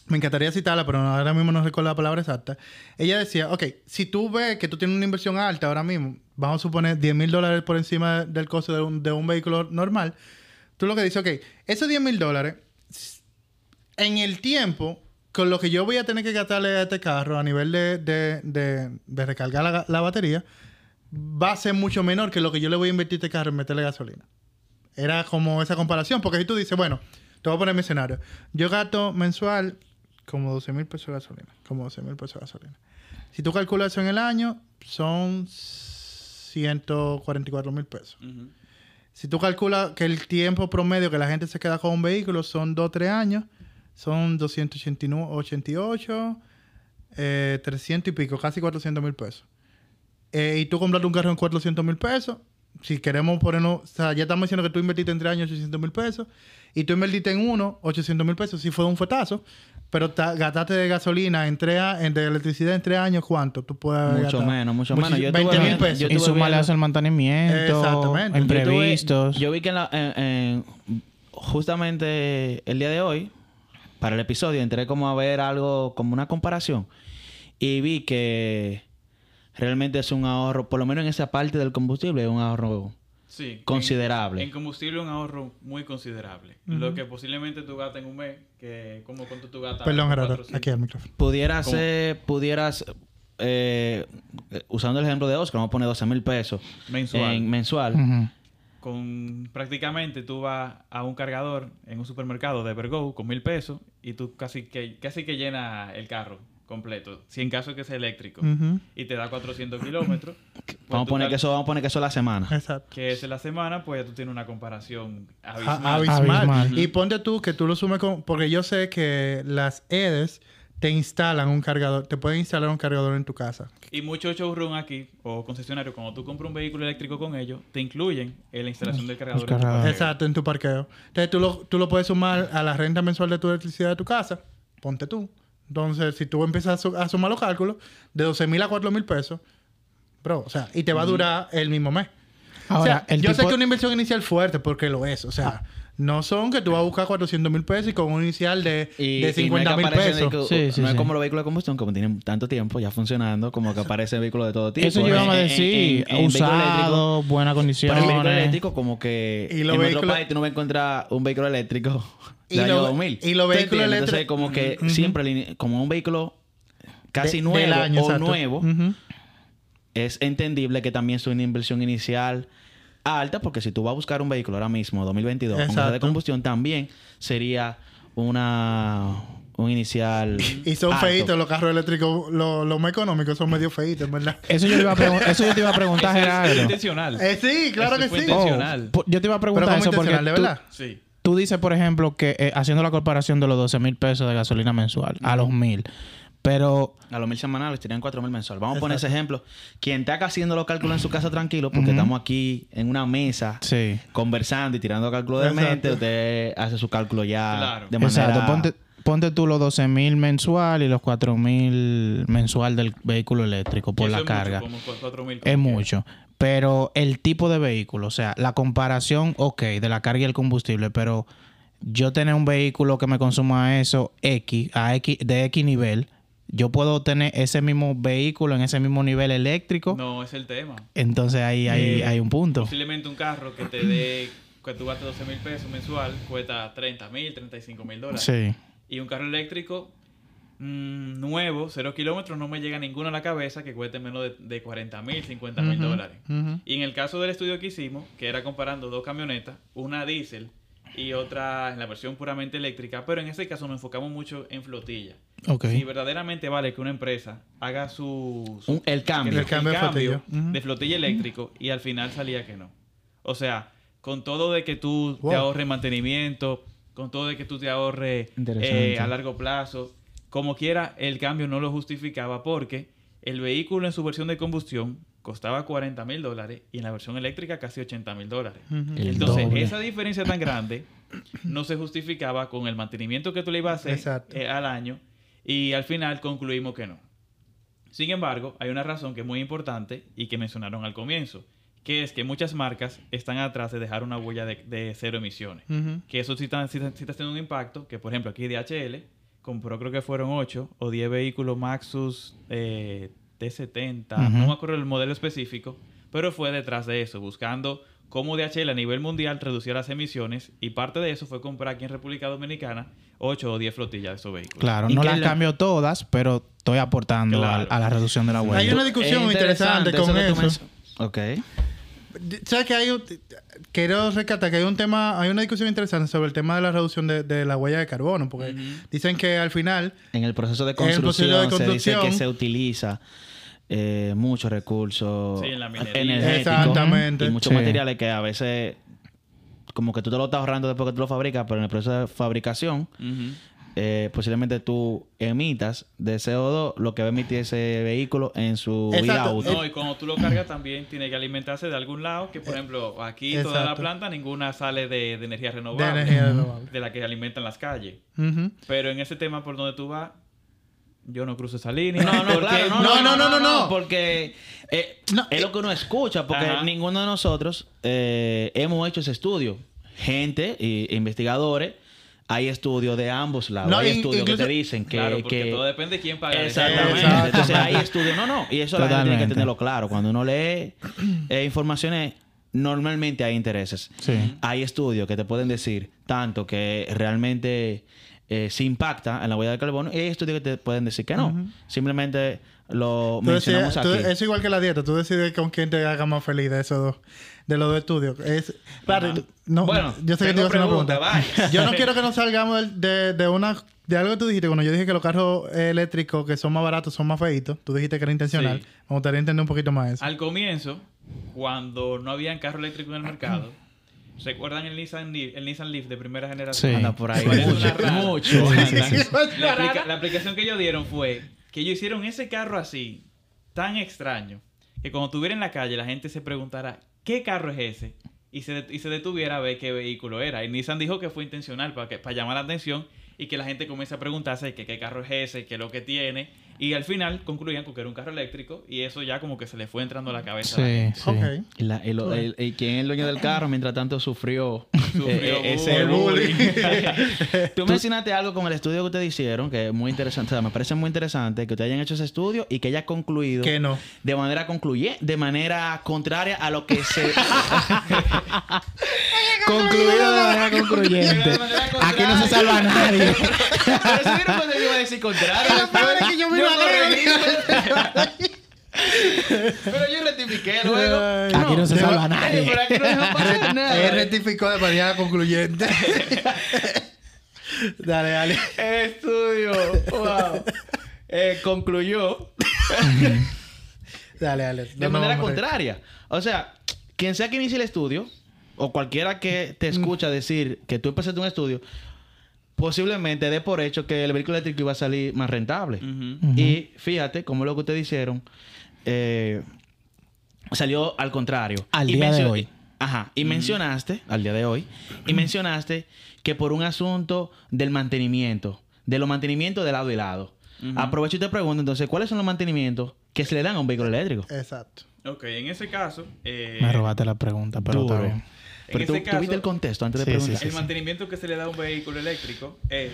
me encantaría citarla, pero ahora mismo no recuerdo la palabra exacta. Ella decía, ok, si tú ves que tú tienes una inversión alta ahora mismo, vamos a suponer 10 mil dólares por encima del costo de un, vehículo normal, tú lo que dices, ok, esos 10 mil dólares, en el tiempo, con lo que yo voy a tener que gastarle a este carro a nivel de, de, de- recargar la, la batería, va a ser mucho menor que lo que yo le voy a invertir a este carro en meterle gasolina. Era como esa comparación, porque si tú dices, bueno, te voy a poner mi escenario. Yo gasto mensual como 12 mil pesos de gasolina. Como 12 mil pesos de gasolina. Si tú calculas eso en el año, son 144 mil pesos. Ujú. Si tú calculas que el tiempo promedio que la gente se queda con un vehículo son 2 3 años, son 288, eh, 300 y pico, casi 400 mil pesos. Eh, y tú compraste un carro en 400 mil pesos. Si queremos ponernos, o sea, ya estamos diciendo que tú invertiste en 3 años 800 mil pesos. Y tú invertiste en uno 800 mil pesos. Si fue un fuetazo. Pero ta- gastaste de gasolina, en tres en de electricidad en 3 años, ¿cuánto? Tú puedes Mucho menos, mucho menos. Yo 20 tuve- mil pesos. yo Y eso el mantenimiento, Exactamente. Yo tuve- imprevistos. Yo vi que en la- en- en- justamente el día de hoy, para el episodio, entré como a ver algo, como una comparación. Y vi que realmente es un ahorro, por lo menos en esa parte del combustible, es un ahorro Sí. considerable. En, en combustible un ahorro muy considerable. Lo que posiblemente tú gastas en un mes, que como cuánto tú gastas. Perdón, Gerardo. Aquí al micrófono. Pudieras, ¿Cómo? eh, pudieras eh, usando el ejemplo de Oscar, vamos a poner 12 mil pesos Mensual. en mensual. Con prácticamente tú vas a un cargador en un supermercado de Evergo con mil pesos y tú casi que casi que llena el carro completo. Si en caso de que sea eléctrico. Y te da 400 kilómetros. pues Vamos poner que eso, vamos a poner que eso la semana. Exacto. que es la semana, pues ya tú tienes una comparación A- abismal. abismal. Y ponte tú que tú lo sumes con... Porque yo sé que las EDES te instalan un cargador. Te pueden instalar un cargador en tu casa. Y muchos showroom aquí, o concesionarios, cuando tú compras un vehículo eléctrico con ellos, te incluyen en la instalación del cargador. en tu. Exacto, en tu parqueo. Entonces tú lo, tú lo puedes sumar a la renta mensual de tu electricidad de tu casa. Ponte tú. Entonces, si tú empiezas a, su- a sumar los cálculos, de 12 mil a 4 mil pesos, bro, o sea, y te va a durar el mismo mes. Ahora, o sea, el yo sé que es una inversión inicial fuerte porque lo es. O sea, no son que tú vas a buscar 400 mil pesos y con un inicial de, Y- de y 50 no es mil pesos. que- Sí, sí, no es sí. como los vehículos de combustión, como tienen tanto tiempo ya funcionando, como que aparecen vehículos de todo tipo. Eso yo iba a en- decir. en- en usado, buenas Para el vehículo condiciones. eléctrico, como que Y en los otro vehículos- país tú no vas a encontrar un vehículo eléctrico Y de año lo- 2000. y los ¿Tú vehículos Entonces, como que siempre, como un vehículo casi De- nuevo año, o exacto. nuevo, es entendible que también es una inversión inicial alta, porque si tú vas a buscar un vehículo ahora mismo, 2022, con de combustión, también sería una un inicial Y son alto. feitos los carros eléctricos, los, los más económicos son medio feitos, ¿verdad? Eso yo, te iba a eso yo te iba a preguntar, Eso es Gerardo. intencional. Eh, sí, claro Eso que fue sí. intencional. Oh, yo te iba a Pero preguntar como eso porque tú, verdad. Sí. Tú dices, por ejemplo, que eh, haciendo la comparación de los 12 mil pesos de gasolina mensual a los mil. Pero A los mil semanales serían cuatro mil mensual. Vamos a poner ese ejemplo. Quien está acá haciendo los cálculos en su casa tranquilo, porque estamos aquí en una mesa sí. conversando y tirando cálculos de Exacto. mente, usted hace su cálculo ya Claro. de manera... Exacto. Ponte, ponte tú los 12 mil mensual y los 4 mil mensual del vehículo eléctrico por Eso la es mucho, carga. como cu- 4.000, Es mucho. Pero el tipo de vehículo, o sea, la comparación, ok, de la carga y el combustible, pero yo tener un vehículo que me consuma eso X, a X, de X nivel, yo puedo tener ese mismo vehículo en ese mismo nivel eléctrico. No, es el tema. Entonces ahí hay, Eh, hay un punto. Posiblemente un carro que te dé, que tú gastes 12 mil pesos mensual, cuesta 30 mil, 35 mil dólares. Sí. Y un carro eléctrico mm, nuevo, cero kilómetros, no me llega ninguno a la cabeza que cueste menos de, de 40 mil, 50 mil dólares. Y en el caso del estudio que hicimos, que era comparando dos camionetas, una diésel y otra en la versión puramente eléctrica, pero en ese caso nos enfocamos mucho en flotilla. Ok. Si verdaderamente vale que una empresa haga su, su- Un- el cambio. El cambio de flotilla. De flotilla eléctrico y al final salía que no. O sea, con todo de que tú Wow. te ahorres mantenimiento, con todo de que tú te ahorres eh, a largo plazo, como quiera, el cambio no lo justificaba porque el vehículo en su versión de combustión costaba 40 mil dólares y en la versión eléctrica casi 80 mil dólares. Entonces, doble. esa diferencia tan grande no se justificaba con el mantenimiento que tú le ibas a hacer eh, al año y al final concluimos que no. Sin embargo, hay una razón que es muy importante y que mencionaron al comienzo, que es que muchas marcas están atrás de dejar una huella de, de cero emisiones. Que eso sí está, sí está- sí está teniendo un impacto, que por ejemplo aquí DHL compró creo que fueron 8 o 10 vehículos Maxus eh, T70, Ujú. no me acuerdo el modelo específico, pero fue detrás de eso, buscando cómo DHL a nivel mundial reducía las emisiones y parte de eso fue comprar aquí en República Dominicana 8 o 10 flotillas de esos vehículos. Claro, ¿Y no las la- cambio todas, pero estoy aportando Claro. a, a la reducción de la huella. Hay una discusión Es interesante con eso. men- Ok. ¿Sabes que hay un... Quiero rescatar que hay un tema, hay una discusión interesante sobre el tema de la reducción de, de la huella de carbono, porque dicen que al final En el proceso de construcción, proceso de se dice que se utiliza eh, muchos recursos Sí, en la minería. energéticos Exactamente. y muchos Sí. materiales que a veces como que tú te lo estás ahorrando después que tú lo fabricas, pero en el proceso de fabricación. Eh, posiblemente tú emitas de CO2 lo que va a emitir ese vehículo en su vida Exacto. útil. No, y cuando tú lo cargas también tiene que alimentarse de algún lado, que por ejemplo aquí toda la planta ninguna sale de, de energía de renovable, energía renovable. de la que alimentan las calles. Ujú. Pero en ese tema por donde tú vas, yo no cruzo esa línea. No, no, porque- claro, no, No, no, no, no, no, no. porque eh, No, es lo que uno escucha, porque Ajá. ninguno de nosotros eh, hemos hecho ese estudio. Gente y investigadores, hay estudios de ambos lados. No, hay estudios incluso- que te dicen que... Claro, porque que- todo depende de quién paga. el Exactamente. Exacto. Entonces hay estudios. No, no. Y eso la gente tiene que tenerlo claro. Cuando uno lee eh, informaciones, normalmente hay intereses. Sí. Hay estudios que te pueden decir tanto que realmente eh, se impacta en la huella de carbono y hay estudios que te pueden decir que no. Simplemente lo Tú decides- mencionamos tú- aquí. es igual que la dieta. Tú decides con quién te haga más feliz de esos dos, de los dos estudios. Es, no, Bueno, yo sé que te iba a hacer una pregunta, vaya. Yo no quiero que nos salgamos de, de una de algo que tú dijiste. Cuando yo dije que los carros eléctricos que son más baratos son más feitos, tú dijiste que era intencional. Sí. Me gustaría entender un poquito más eso. Al comienzo, cuando no habían carro eléctrico en el mercado, ¿recuerdan el Nissan, Leaf- el Nissan Leaf de primera generación? Sí. Anda por ahí. Mucho, mucho. La, aplica- la aplicación que ellos dieron fue que ellos hicieron ese carro así, tan extraño, que cuando estuviera en la calle la gente se preguntara, ¿qué carro es ese? Y se, y se detuviera a ver qué vehículo era. Y Nissan dijo que fue intencional para, que, para llamar la atención y que la gente comience a preguntarse que qué carro es ese, qué es lo que tiene. Y al final concluían con que era un carro eléctrico y eso ya como que se le fue entrando a la cabeza. a la gente. Sí, sí. La- el- y quien es el dueño del carro, mientras tanto, sufrió, Sufrió eh, eh, ese bullying. bullying. Tú mencionaste algo con el estudio que ustedes hicieron, que es muy interesante. O sea, me parece muy interesante que ustedes hayan hecho ese estudio y que haya concluido Que no. de manera concluye, de manera contraria a lo que se... Concluido de manera concluyente. De manera Aquí no se salva a nadie. Pero si yo iba a decir contrario. Lo peor es que yo me. Pero yo rectifiqué luego. Ay, Aquí no se salva nadie. pero aquí no dejan pasar nada. Él rectificó de manera concluyente. dale, dale. Estudio. Wow. Eh, concluyó Dale, dale. de No manera contraria. O sea, quien sea que inicie el estudio, o cualquiera que te escucha decir que tú empezaste un estudio, posiblemente dé por hecho que el vehículo eléctrico iba a salir más rentable. Y fíjate, como lo que ustedes hicieron, eh, salió al contrario. Al Y día de hoy. Ajá. Y mencionaste, al día de hoy, y mencionaste que por un asunto del mantenimiento, de los mantenimientos de lado y lado. Aprovecho y te pregunto, entonces, ¿cuáles son los mantenimientos que se le dan a un vehículo eléctrico? Exacto. Ok, en ese caso... eh, Me robaste la pregunta, pero Duro. está bien. Pero En tú, ese tú caso- viste el contexto antes de preguntar. sí, el mantenimiento que se le da a un vehículo eléctrico es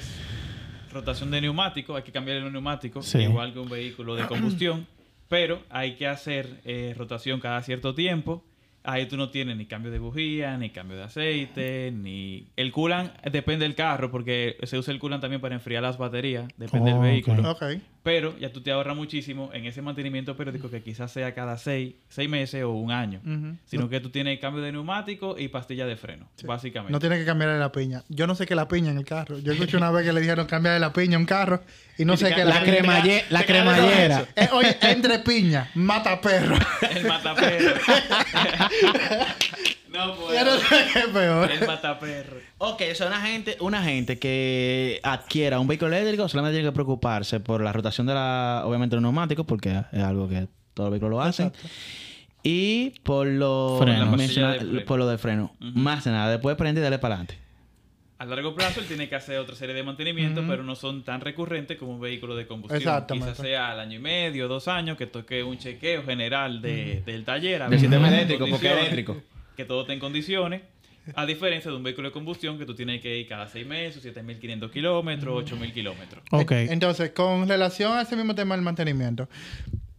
rotación de neumático, hay que cambiar el neumático, Sí. igual que un vehículo de combustión, pero hay que hacer eh, rotación cada cierto tiempo. Ahí tú no tienes ni cambio de bujía, ni cambio de aceite, ni... El coolant depende del carro, porque se usa el coolant también para enfriar las baterías, depende Oh, del vehículo. Ok. Pero ya tú te ahorras muchísimo en ese mantenimiento periódico que quizás sea cada seis, seis meses o un año. Sino que tú tienes cambio de neumático y pastilla de freno, básicamente. No tiene que cambiarle la piña. Yo no sé qué es la piña en el carro. Yo escuché una vez que le dijeron cambiarle la piña a un carro y no sé qué La, cremalle- la de cremallera. Eh, oye, entre piña, mata perro. El pues. Yo no qué es peor. El mataperro. Ok, o sea, una gente, una gente que adquiera un vehículo eléctrico solamente tiene que preocuparse por la rotación de la, obviamente, los neumáticos, porque es algo que todos los vehículos lo hacen. Y por lo, Freno. menciona- por lo de freno. Más de nada, después prende y dale para adelante. A largo plazo él tiene que hacer otra serie de mantenimientos, pero no son tan recurrentes como un vehículo de combustión. Exactamente. Quizás sea al año y medio, dos años, que toque un chequeo general de- del taller. a Del sistema eléctrico, porque es eléctrico. Que todo esté en condiciones. A diferencia de un vehículo de combustión que tú tienes que ir cada seis meses, 7.500 kilómetros, 8.000 kilómetros. Ok. En- Entonces, con relación a ese mismo tema del mantenimiento,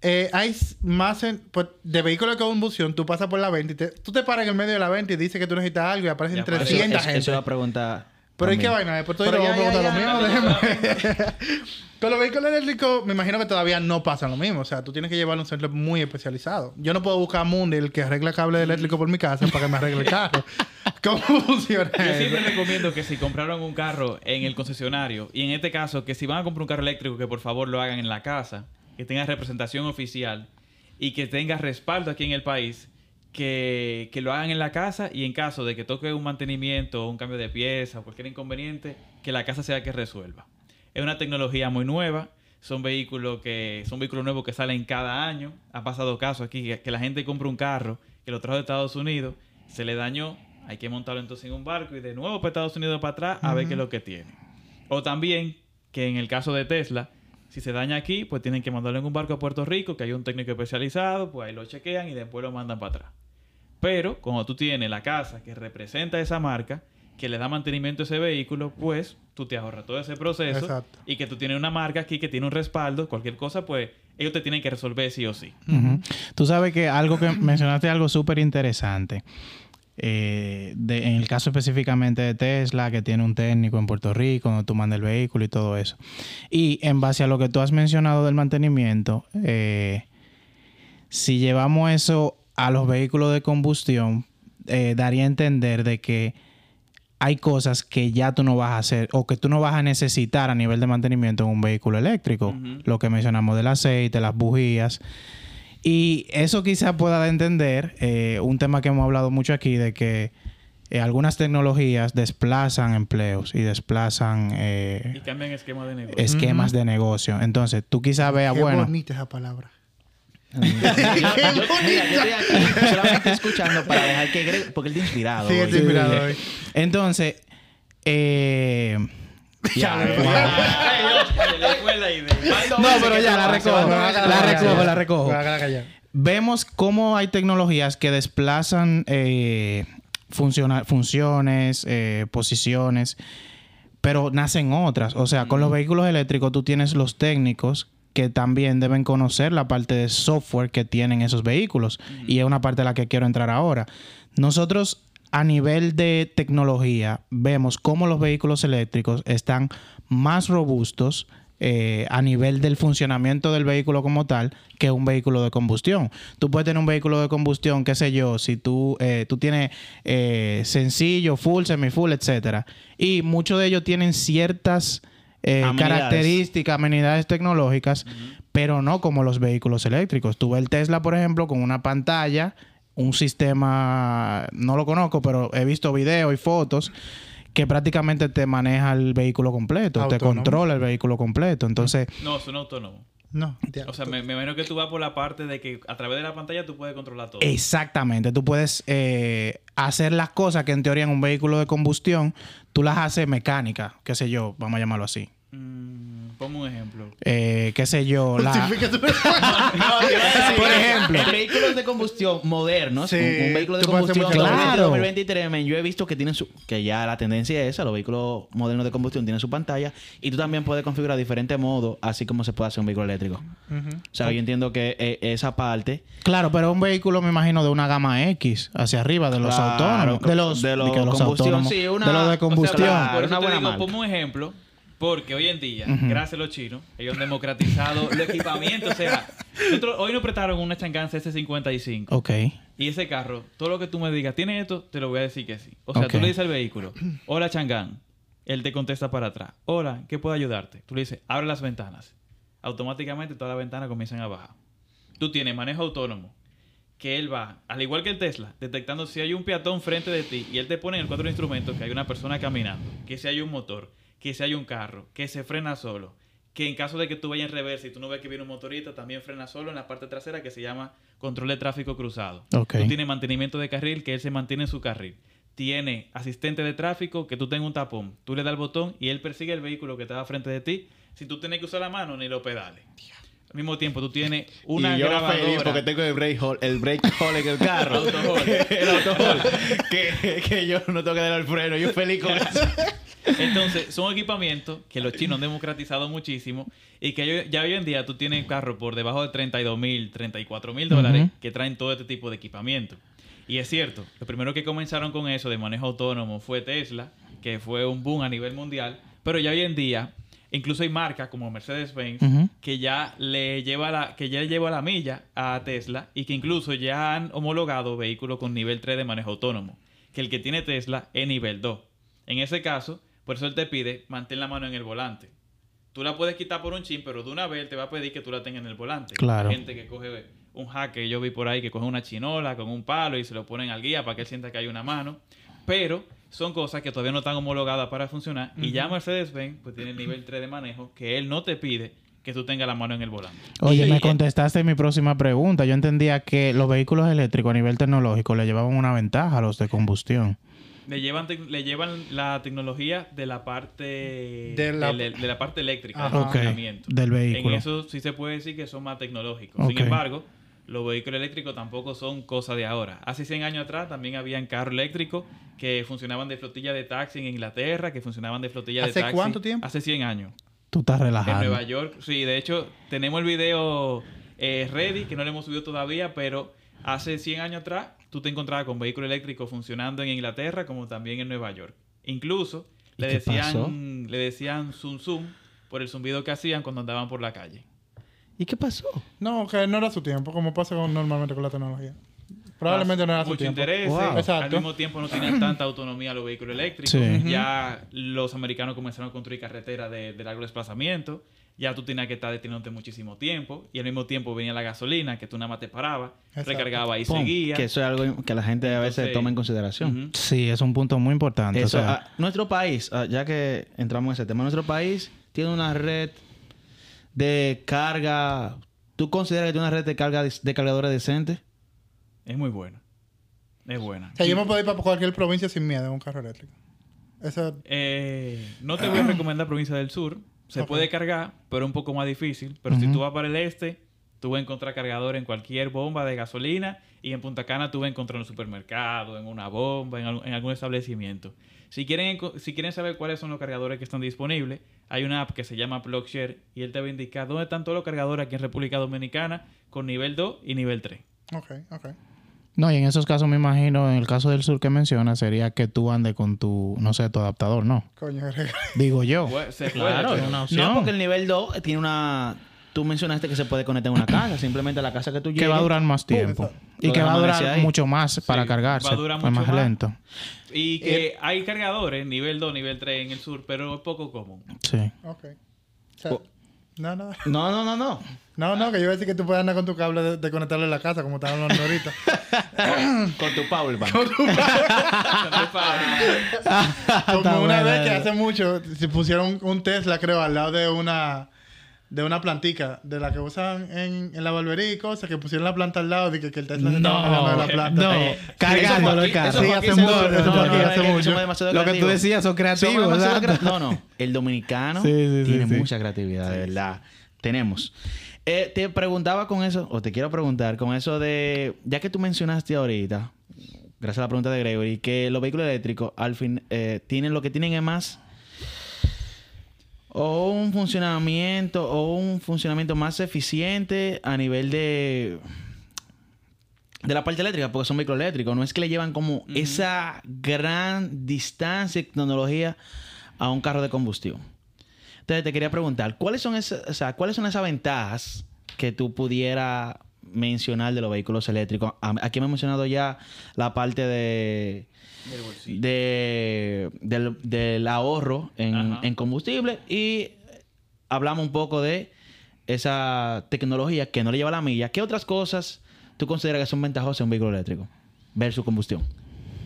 eh, hay más en- pues, de vehículos de combustión, tú pasas por la 20 y te- tú te paras en el medio de la 20 y dices que tú necesitas algo y aparecen Y aparece- 300 eso, gente. eso iba a preguntar. Pero ¿y qué vaina? Después tú Pero dirás, ya, vamos a preguntar lo déjame. Con los vehículos eléctricos, me imagino que todavía no pasa lo mismo. O sea, tú tienes que llevarlo a un centro muy especializado. Yo no puedo buscar a Mundi, el que arregla cable eléctrico por mi casa, para que me arregle el carro. ¿Cómo funciona Yo eso? siempre recomiendo que si compraron un carro en el concesionario, y en este caso, que si van a comprar un carro eléctrico, que por favor lo hagan en la casa, que tenga representación oficial y que tenga respaldo aquí en el país, que, que lo hagan en la casa y en caso de que toque un mantenimiento, un cambio de pieza o cualquier inconveniente, que la casa sea que resuelva. Es una tecnología muy nueva. Son vehículos que son vehículos nuevos que salen cada año. Ha pasado caso aquí que, que la gente compra un carro que lo trajo de Estados Unidos, se le dañó, hay que montarlo entonces en un barco y de nuevo para Estados Unidos para atrás a ver qué es lo que tiene. O también que en el caso de Tesla, si se daña aquí, pues tienen que mandarlo en un barco a Puerto Rico, que hay un técnico especializado, pues ahí lo chequean y después lo mandan para atrás. Pero cuando tú tienes la casa que representa esa marca, que le da mantenimiento a ese vehículo, pues tú te ahorras todo ese proceso Exacto. y que tú tienes una marca aquí que tiene un respaldo, cualquier cosa, pues ellos te tienen que resolver sí o sí. Tú sabes que algo que mencionaste algo súper interesante. Eh, de- en el caso específicamente de Tesla, que tiene un técnico en Puerto Rico, donde tú mandas el vehículo y todo eso. Y en base a lo que tú has mencionado del mantenimiento, eh, si llevamos eso a los vehículos de combustión, eh, daría a entender de que hay cosas que ya tú no vas a hacer o que tú no vas a necesitar a nivel de mantenimiento en un vehículo eléctrico. Lo que mencionamos del aceite, las bujías. Y eso quizá pueda entender eh, un tema que hemos hablado mucho aquí de que eh, algunas tecnologías desplazan empleos y desplazan Y eh, cambian esquema de negocio. esquemas de negocio. Entonces, tú quizás veas, Qué bueno, bonita esa palabra. Yo- yo- mira, yo estoy aquí solamente escuchando para dejar que Greg, porque él está inspirado. Sí, estoy inspirado hoy. entonces, eh, ya. No, pero ya la recojo, la recojo, la recojo. Vemos cómo hay tecnologías que desplazan eh, funciones, eh, posiciones, pero nacen otras. O sea, con los vehículos eléctricos tú tienes los técnicos que también deben conocer la parte de software que tienen esos vehículos. Y es una parte a la que quiero entrar ahora. Nosotros a nivel de tecnología vemos cómo los vehículos eléctricos están más robustos eh, a nivel del funcionamiento del vehículo como tal que un vehículo de combustión. Tú puedes tener un vehículo de combustión, qué sé yo, si tú, eh, tú tienes eh, sencillo, full, semi-full, etcétera. Y muchos de ellos tienen ciertas eh, Amenidades. características, amenidades tecnológicas, pero no como los vehículos eléctricos. Tú ves el Tesla, por ejemplo, con una pantalla, un sistema, no lo conozco, pero he visto videos y fotos que prácticamente te maneja el vehículo completo, te controla el vehículo completo. Entonces, No, son autónomos. No, ya. O sea, me, me imagino que tú vas por la parte de que a través de la pantalla tú puedes controlar todo. exactamente, tú puedes eh, hacer las cosas que en teoría en un vehículo de combustión tú las haces mecánicas, qué sé yo, vamos a llamarlo así. Mm, ponme un ejemplo. Eh, qué sé yo, la... Por ejemplo. En vehículos de combustión modernos, Sí, un, un vehículo de tú puedes hacer combustión cosas. 2023, men, yo he visto que tienen su, que ya la tendencia es esa, los vehículos modernos de combustión tienen su pantalla y tú también puedes configurar diferentes modos, así como se puede hacer un vehículo eléctrico. O sea, yo entiendo que eh, esa parte Claro, pero un vehículo me imagino de una gama X hacia arriba de los Claro, autónomos, de los de los que los combustión, autónomos, sí, una- de los de o sea, combustión. claro, Por eso una buena digo, marca. ponme un ejemplo. Porque hoy en día, gracias a los chinos, ellos han democratizado los equipamientos. O sea, nosotros hoy nos prestaron una Chang'an CS55. Ok. Y ese carro, todo lo que tú me digas, ¿tiene esto? Te lo voy a decir que sí. O sea, tú le dices al vehículo, hola Chang'an. Él te contesta para atrás, hola, ¿qué puedo ayudarte? Tú le dices, abre las ventanas. Automáticamente todas las ventanas comienzan a bajar. Tú tienes manejo autónomo. Que él va, al igual que el Tesla, detectando si hay un peatón frente de ti y él te pone en el cuadro de instrumentos que hay una persona caminando, que si hay un motor, que si hay un carro, que se frena solo, que en caso de que tú vayas en reversa y tú no ves que viene un motorista, también frena solo en la parte trasera que se llama control de tráfico cruzado. Ok. Tú tienes mantenimiento de carril, que él se mantiene en su carril. tiene asistente de tráfico que tú tengas un tapón. Tú le das el botón y él persigue el vehículo que está frente de ti. Si tú tienes que usar la mano ni los pedales. Al mismo tiempo, tú tienes una y yo grabadora. feliz porque tengo el brake hole, el brake hole en el carro. El autohole. el que, que yo no tengo que dar el freno. Yo feliz con eso. Entonces, son equipamientos que los chinos han democratizado muchísimo y que yo- ya hoy en día tú tienes carros por debajo de 32 mil, 34 mil dólares que traen todo este tipo de equipamiento. Y es cierto, lo primero que comenzaron con eso de manejo autónomo fue Tesla, que fue un boom a nivel mundial, pero ya hoy en día incluso hay marcas como Mercedes-Benz que ya le lleva la que ya lleva la milla a Tesla y que incluso ya han homologado vehículos con nivel 3 de manejo autónomo, que el que tiene Tesla es nivel 2. En ese caso, por eso él te pide mantén la mano en el volante. Tú la puedes quitar por un chin, pero de una vez él te va a pedir que tú la tengas en el volante. Claro. Hay gente que coge un hack que yo vi por ahí que coge una chinola con un palo y se lo ponen al guía para que él sienta que hay una mano. Pero son cosas que todavía no están homologadas para funcionar. Y ya Mercedes-Benz pues tiene el nivel 3 de manejo que él no te pide que tú tengas la mano en el volante. Oye, Y- me contestaste mi próxima pregunta. Yo entendía que los vehículos eléctricos a nivel tecnológico le llevaban una ventaja a los de combustión. Le llevan, le llevan la tecnología de la parte De la- de, de la parte eléctrica del Ok, funcionamiento. del vehículo. En eso sí se puede decir que son más tecnológicos. Sin embargo, los vehículos eléctricos tampoco son cosa de ahora. Hace 100 años atrás también habían carros eléctricos que funcionaban de flotilla de taxi en Inglaterra, que funcionaban de flotilla de ¿Hace taxi. cuánto tiempo? Hace 100 años. Tú estás En relajado. Nueva York, sí, de hecho, tenemos el video eh, ready, que no lo hemos subido todavía, pero hace 100 años atrás, tú te encontrabas con vehículos eléctricos funcionando en Inglaterra como también en Nueva York. Incluso ¿Y le pasó? decían, le decían zoom zoom por el zumbido que hacían cuando andaban por la calle. ¿Y qué pasó? No, que no era su tiempo, como pasa con- normalmente con la tecnología. Probablemente no era su Mucho tiempo. interés. Wow. Al Exacto. mismo tiempo no tenían tanta autonomía los vehículos eléctricos. Sí. Ya los americanos comenzaron a construir carreteras de, de largo desplazamiento. Ya tú tenías que estar deteniéndote muchísimo tiempo. Y al mismo tiempo venía la gasolina, que tú nada más te parabas, recargabas y Pum, seguías. Que eso es algo que la gente a veces Entonces, toma en consideración. Ujú. Sí, es un punto muy importante. o Eso, sea, ah, nuestro país, ah, ya que entramos en ese tema, nuestro país tiene una red de carga. ¿Tú consideras que tiene una red de carga de cargadores decente? Es muy buena. Es buena. O sea, yo me puedo ir para cualquier provincia sin miedo en un carro eléctrico. Eso, Eh, no te voy a recomendar provincia del sur. Se puede cargar, pero es un poco más difícil. Pero si tú vas para el este, tú vas a encontrar cargador en cualquier bomba de gasolina. Y en Punta Cana tú vas a encontrar en un supermercado, en una bomba, en, al- en algún establecimiento. Si quieren, si quieren saber cuáles son los cargadores que están disponibles, hay una app que se llama PlugShare y él te va a indicar dónde están todos los cargadores aquí en República Dominicana con nivel 2 y nivel 3. ok, ok. No, y en esos casos me imagino, en el caso del sur que menciona, sería que tú andes con tu, no sé, tu adaptador, ¿no? Coño, Digo yo. Pues, se puede, Claro, pero- es una opción. No, porque el nivel 2 tiene una. Tú mencionaste que se puede conectar en una casa. Simplemente a la casa que tú llegues. que va a durar más tiempo. Y que va a durar mucho más para Sí, cargarse. va a durar es mucho más, más. lento. Y que hay cargadores nivel 2, nivel 3 en el sur, pero es poco común. Sí. Ok. O sea, Oh. no, no. No, no, no, no. No, no, que yo iba a decir que tú puedes andar con tu cable de, de conectarlo en la casa, como estaban hablando ahorita. Con tu powerbank. Como Está una buena vez que hace mucho se pusieron un Tesla, creo, al lado de una de una plantica de la que usan en, en la barbería y cosas, que pusieron la planta al lado de que, que el Tesla se estaba jalando de la planta. no, Eh, cargándolo eso eso Sí, hace mucho, eso aquí, no, hace mucho. demasiado Lo que tú decías son creativos, No, no. El dominicano Sí, sí, sí, tiene sí. mucha creatividad, de verdad. Tenemos. Eh, te preguntaba con eso, o te quiero preguntar, con eso de. Ya que tú mencionaste ahorita, gracias a la pregunta de Gregory, que los vehículos eléctricos al fin eh, tienen lo que tienen es más. O un funcionamiento, o un funcionamiento más eficiente a nivel de. De la parte eléctrica, porque son vehículos eléctricos. No es que le llevan como esa gran distancia y tecnología a un carro de combustión. Entonces te quería preguntar, ¿cuáles son esas, o sea, ¿cuáles son esas ventajas que tú pudieras mencionar de los vehículos eléctricos? Aquí hemos mencionado ya la parte de, Del bolsillo. de- del, del ahorro en, combustible y hablamos un poco de esa tecnología que no le lleva la milla. ¿Qué otras cosas tú consideras que son ventajosas en un vehículo eléctrico versus combustión?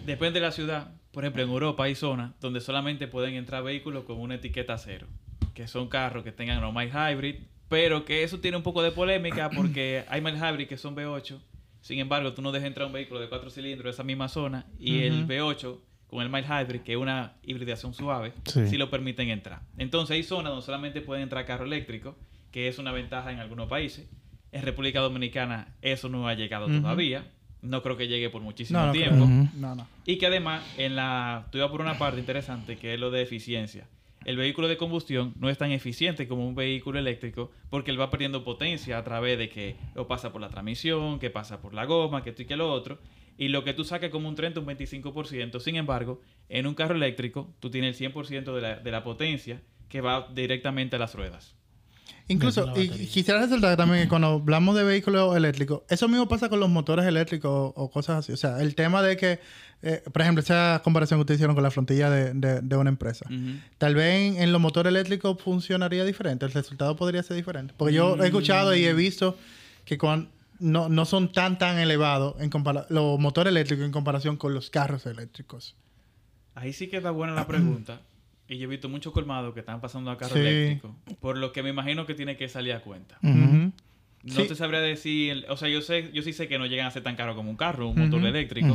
Depende de la ciudad. Por ejemplo, en Europa hay zonas donde solamente pueden entrar vehículos con una etiqueta cero, que son carros que tengan no mild hybrid, pero que eso tiene un poco de polémica porque hay mild hybrid que son V8. Sin embargo, tú no dejas entrar un vehículo de cuatro cilindros a esa misma zona y el V8 con el mild hybrid, que es una hibridación suave, Sí. sí lo permiten entrar. Entonces hay zonas donde solamente pueden entrar carros eléctricos, que es una ventaja en algunos países. En República Dominicana eso no ha llegado todavía. No creo que llegue por muchísimo No, no tiempo. no. Y que además, en la, tú ibas por una parte interesante que es lo de eficiencia. El vehículo de combustión no es tan eficiente como un vehículo eléctrico porque él va perdiendo potencia a través de que lo pasa por la transmisión, que pasa por la goma, que esto y que lo otro. Y lo que tú saques como un 30, un 25%. Sin embargo, en un carro eléctrico, tú tienes el 100% de la, de la potencia que va directamente a las ruedas. Incluso, y quisiera resaltar también que cuando hablamos de vehículos eléctricos, eso mismo pasa con los motores eléctricos o, o cosas así. O sea, el tema de que, eh, por ejemplo, esa comparación que ustedes hicieron con la frontilla de, de- de una empresa. Tal vez en, en los motores eléctricos funcionaría diferente, el resultado podría ser diferente. Porque yo he escuchado y he visto que no, no son tan, tan elevados en los motores eléctricos en comparación con los carros eléctricos. Ahí sí que está buena la pregunta. Y yo he visto muchos colmados que están pasando a carro Sí. eléctrico. Por lo que me imagino que tiene que salir a cuenta. No Sí. te sabría decir, o sea, yo sé, yo sí sé que no llegan a ser tan caros como un carro, un motor eléctrico,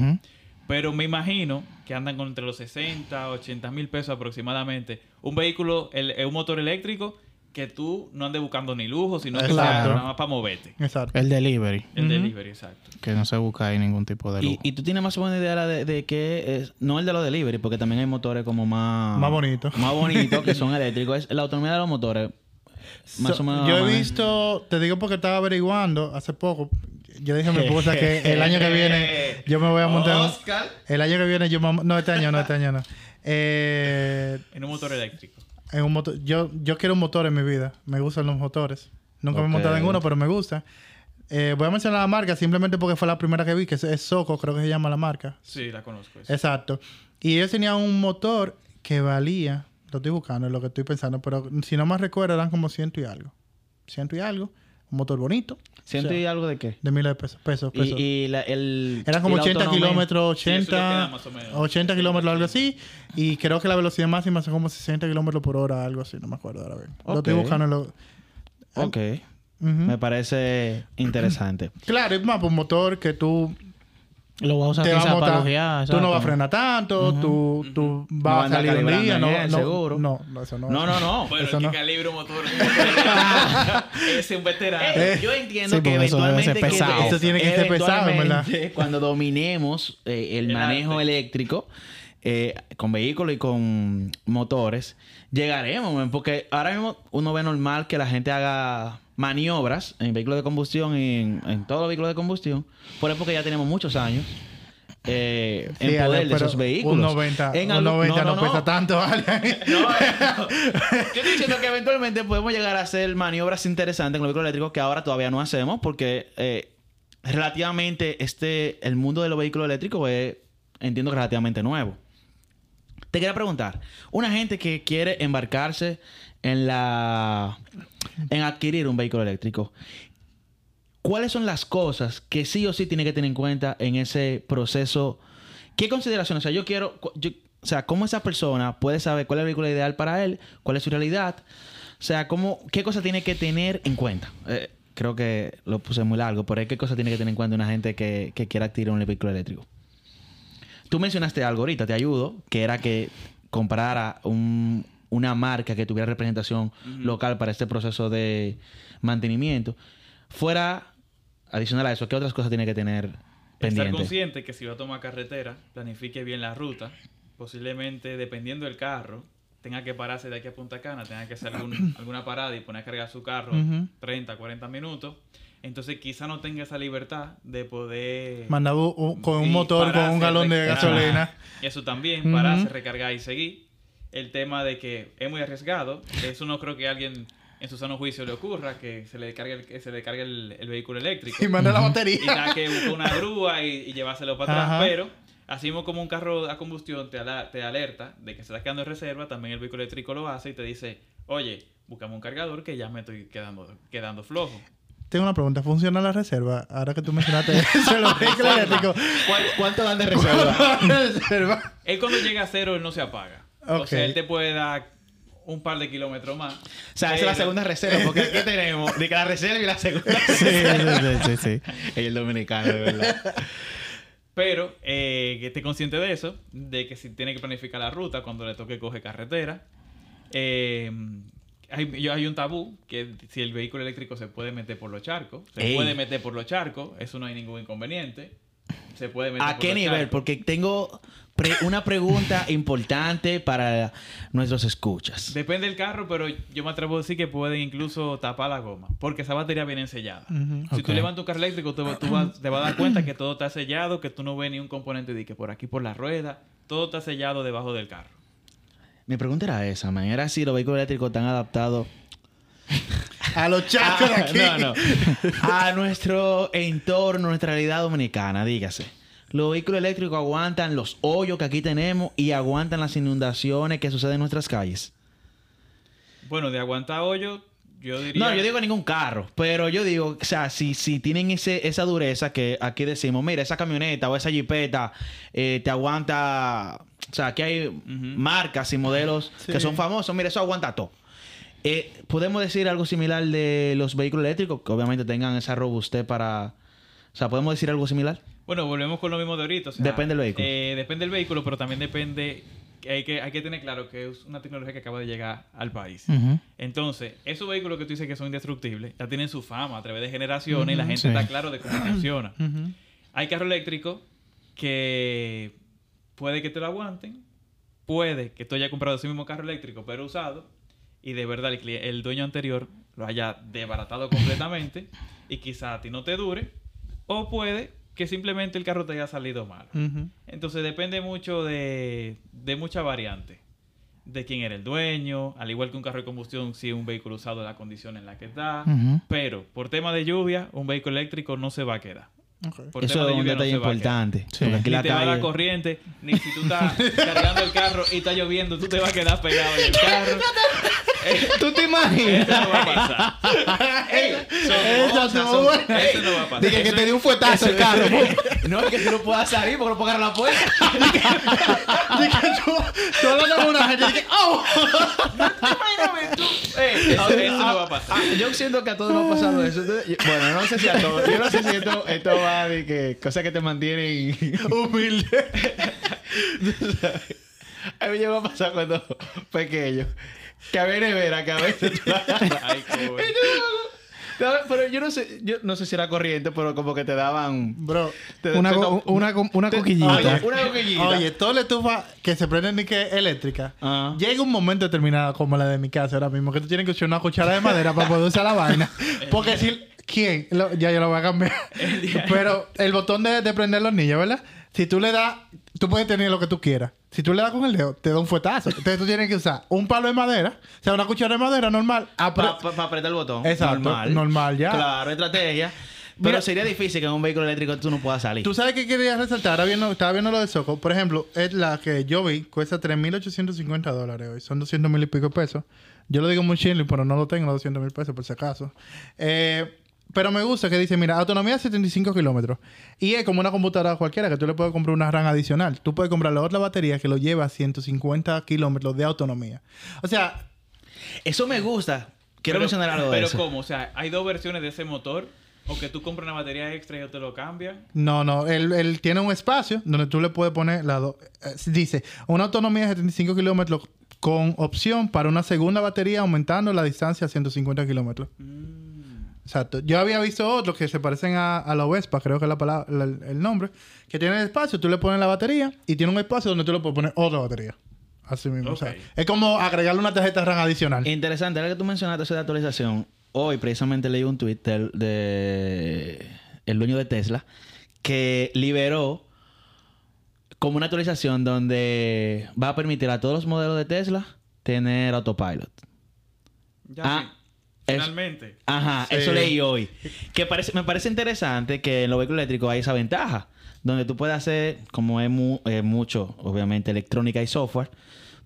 pero me imagino que andan con entre los 60, 80 mil pesos aproximadamente. Un vehículo, el, eh, un motor eléctrico que tú no andes buscando ni lujo, sino que sea nada más para moverte. Exacto. El delivery, El delivery, exacto. que no se busca ahí ningún tipo de Y, lujo. y tú tienes más o menos idea de, de qué es, no el de los delivery, porque también hay motores como más... Más bonitos. Más bonitos, que son eléctricos. Es la autonomía de los motores. Más So, o menos... Yo he visto, te digo porque estaba averiguando hace poco. Yo dije a mi esposa que el año que viene yo me voy a montar. Oscar. el año que viene yo me. No, este año no, este año no. Eh, En un motor eléctrico. En un motor, yo, yo quiero un motor en mi vida. Me gustan los motores. Nunca me he montado en uno, pero me gusta. Eh, voy a mencionar la marca simplemente porque fue la primera que vi, que es, es Soco, creo que se llama la marca. Sí, la conozco. Exacto. Y ellos tenían un motor que valía, lo estoy buscando, es lo que estoy pensando, pero si no más recuerdo eran como ciento y algo. Ciento y algo. Un motor bonito. ¿Ciento O sea, y algo de qué? De miles de pesos. pesos, pesos. Y, y la, el... Eran como y la 80 autonomía. kilómetros, Sí, eso le queda 80, más o menos. 80 kilómetros, algo así. Y creo que la velocidad máxima son como 60 kilómetros por hora, algo así, no me acuerdo ahora bien. Lo estoy buscando en lo... Ok. Me parece interesante. Claro, es más, un motor que tú Lo voy a usar te vas a tú no vas a frenar tanto, tú, tú No vas a salir un día, no, bien, no, seguro. no, no, eso no. No, no, no. Bueno, Eso el que calibre un motor, es un veterano. Eh, yo entiendo sí, que eso eventualmente... ser pesado. Eso tiene que ser pesado, ¿verdad? Cuando dominemos eh, el manejo eléctrico eh, con vehículos y con motores, llegaremos, man, porque ahora mismo uno ve normal que la gente haga maniobras en vehículos de combustión y en, en todos los vehículos de combustión, por eso que ya tenemos muchos años eh, Sí, en poder Ale, de esos vehículos. Un 90, En un algo- 90 no, pesa tanto, ¿vale? no. Yo estoy diciendo que eventualmente podemos llegar a hacer maniobras interesantes con los vehículos eléctricos que ahora todavía no hacemos porque eh, relativamente este el mundo de los vehículos eléctricos es entiendo que relativamente nuevo. Te quería preguntar, una gente que quiere embarcarse en la en adquirir un vehículo eléctrico, ¿cuáles son las cosas que sí o sí tiene que tener en cuenta en ese proceso? ¿Qué consideraciones? O sea, yo quiero, o sea, cómo esa persona puede saber cuál es el vehículo ideal para él, cuál es su realidad, o sea, cómo, qué cosa tiene que tener en cuenta. Eh, creo que lo puse muy largo, pero ¿qué cosa tiene que tener en cuenta una gente que, que quiera adquirir un vehículo eléctrico? Tú mencionaste algo ahorita, te ayudo, que era que comprara un- una marca que tuviera representación local para este proceso de mantenimiento. Fuera, adicional a eso, ¿qué otras cosas tiene que tener Estar pendiente? consciente que si va a tomar carretera, planifique bien la ruta. Posiblemente, dependiendo del carro, tenga que pararse de aquí a Punta Cana, tenga que hacer algún- alguna parada y poner a cargar su carro Ujú. 30, 40 minutos. Entonces, quizá no tenga esa libertad de poder... Mandaba un- con un motor, con un galón de gasolina. Eso también, pararse, recargar y seguir. El tema de que es muy arriesgado. Eso no creo que a alguien en su sano juicio le ocurra, que se le descargue el, que se le descargue el, el vehículo eléctrico Y manda la y batería. tenga que buscar una grúa y, y llevárselo para atrás. Ajá. Pero, así mismo como un carro a combustión te, ala- te alerta de que se está quedando en reserva, también el vehículo eléctrico lo hace y te dice, oye, búscame un cargador que ya me estoy quedando, quedando flojo. Tengo una pregunta. ¿Funciona la reserva? Ahora que tú mencionaste eso, los vehículos eléctricos. ¿Cuánto dan de reserva? La reserva. Él cuando llega a cero, él no se apaga. O sea, él te puede dar un par de kilómetros más. O sea, esa es la segunda reserva, porque aquí tenemos de que la reserva y la segunda Sí, sí, sí, sí, sí. Es el dominicano, de verdad. Pero eh, que esté consciente de eso, de que si tiene que planificar la ruta cuando le toque coge carretera. Eh, hay, yo- hay un tabú que si el vehículo eléctrico se puede meter por los charcos, se Ey. puede meter por los charcos, eso no hay ningún inconveniente. Se puede meter ¿A por qué los nivel? charcos. Porque tengo pre- una pregunta importante para nuestros escuchas. Depende del carro, pero yo me atrevo a decir que pueden incluso tapar la goma, porque esa batería viene sellada. Si tú Ok. levantas un carro eléctrico, tú, tú vas- te vas a dar cuenta que todo está sellado, que tú no ves ni un componente de que por aquí por la rueda, todo está sellado debajo del carro. Mi pregunta era esa, man. Era si los vehículos eléctricos están adaptados A los chacos de aquí. Ah, no, no. a nuestro entorno, nuestra realidad dominicana, dígase. Los vehículos eléctricos aguantan los hoyos que aquí tenemos y aguantan las inundaciones que suceden en nuestras calles. Bueno, de aguantar hoyo, yo diría... No, yo digo ningún carro, pero yo digo, o sea, si, si tienen ese, esa dureza que aquí decimos, mira, esa camioneta o esa jipeta eh, te aguanta, o sea, aquí hay marcas y modelos Sí. que son famosos, mira, eso aguanta todo. Eh, ¿Podemos decir algo similar de los vehículos eléctricos? Que obviamente tengan esa robustez para... O sea, ¿podemos decir algo similar? Bueno, volvemos con lo mismo de ahorita. o sea, Depende del vehículo. eh, depende del vehículo, pero también depende... Hay que, hay que tener claro que es una tecnología que acaba de llegar al país. Entonces, esos vehículos que tú dices que son indestructibles, ya tienen su fama a través de generaciones y la gente sí. está claro de cómo funciona. Hay carros eléctricos que puede que te lo aguanten, puede que tú hayas comprado ese mismo carro eléctrico pero usado y de verdad el dueño anterior lo haya desbaratado completamente y quizá a ti no te dure o puede que simplemente el carro te haya salido mal. Entonces depende mucho de, de muchas variantes. De quién era el dueño, al igual que un carro de combustión, si es un vehículo usado, la condición en la que está. Pero por tema de lluvia, un vehículo eléctrico no se va a quedar. Ok. Por Eso tema de es un no detalle importante. Sí. Porque aquí Ni la te va a dar calle... corriente, ni si tú estás cargando el carro y está lloviendo, tú te vas a quedar pegado en el carro. ¿Tú te imaginas? Eso no va a pasar. Eso no va a pasar. Dije que te dio un fuetazo el carro. no es que tú no puedas salir porque no puedes agarrar la puerta. Dije tú, tú con una gente. Dije, ¡oh! Eso, eso no va a pasar. Ah, yo siento que a todos nos ha pasado eso. Bueno, no sé si a todos. Yo no sé si esto, esto va de que cosas que te mantienen. Humilde. A mí me llegó a pasar cuando pequeño. Que a veces. tú la agarras. Ay, coño. Pero yo no sé, yo no sé si era corriente, pero como que te daban. Bro. te- Una, te- co- una, una te- coquillita. Oye, una coquillita. Oye, toda la estufa que se prende ni que eléctrica. Ah. Llega un momento determinado, como la de mi casa ahora mismo, que tú tienes que usar una cuchara de madera para poder usar la vaina. Porque si. ¿Quién? Lo- ya yo lo voy a cambiar. Pero el botón de, de prender los niños, ¿verdad? Si tú le das. Tú puedes tener lo que tú quieras. Si tú le das con el dedo, te da un fuetazo. Entonces tú tienes que usar un palo de madera, o sea, una cuchara de madera normal. apre- Para apretar el botón. Exacto, Normal. normal, ya. Claro, estrategia. Pero Mira- sería difícil que en un vehículo eléctrico tú no puedas salir. Tú sabes qué quería resaltar. Ahora viendo, estaba viendo lo de Soco. Por ejemplo, es la que yo vi, cuesta 3.850 dólares hoy. Son 200 mil y pico pesos. Yo lo digo muy chile, pero no lo tengo, los 200 mil pesos, por si acaso. Eh, pero me gusta que dice, mira, autonomía de 75 kilómetros. Y es como una computadora cualquiera, que tú le puedes comprar una RAM adicional. Tú puedes comprar la otra batería que lo lleva a 150 kilómetros de autonomía. O sea, Eso me gusta. Quiero Pero- mencionar algo de Pero eso. ¿cómo? O sea, hay dos versiones de ese motor. O que tú compras una batería extra y yo te lo cambia. No, no, él, él tiene un espacio donde tú le puedes poner la do- eh, dice una autonomía de 75 kilómetros con opción para una segunda batería aumentando la distancia a 150 kilómetros. Exacto. Yo había visto otros que se parecen a, a la Vespa, creo que es la palabra, la- el nombre, que tiene el espacio, tú le pones la batería y tiene un espacio donde tú le puedes poner otra batería. Así mismo. o sea, es como agregarle una tarjeta RAM adicional. Interesante, ahora que tú mencionaste eso de actualización, hoy precisamente leí un tweet del- de el dueño de Tesla que liberó como una actualización donde va a permitir a todos los modelos de Tesla tener autopilot. Ya Ah, sí. Es- Finalmente. Ajá, Sí. eso leí hoy. Que parece, me parece interesante que en los vehículos eléctricos hay esa ventaja. Donde tú puedes hacer, como es mu- eh, mucho, obviamente, electrónica y software,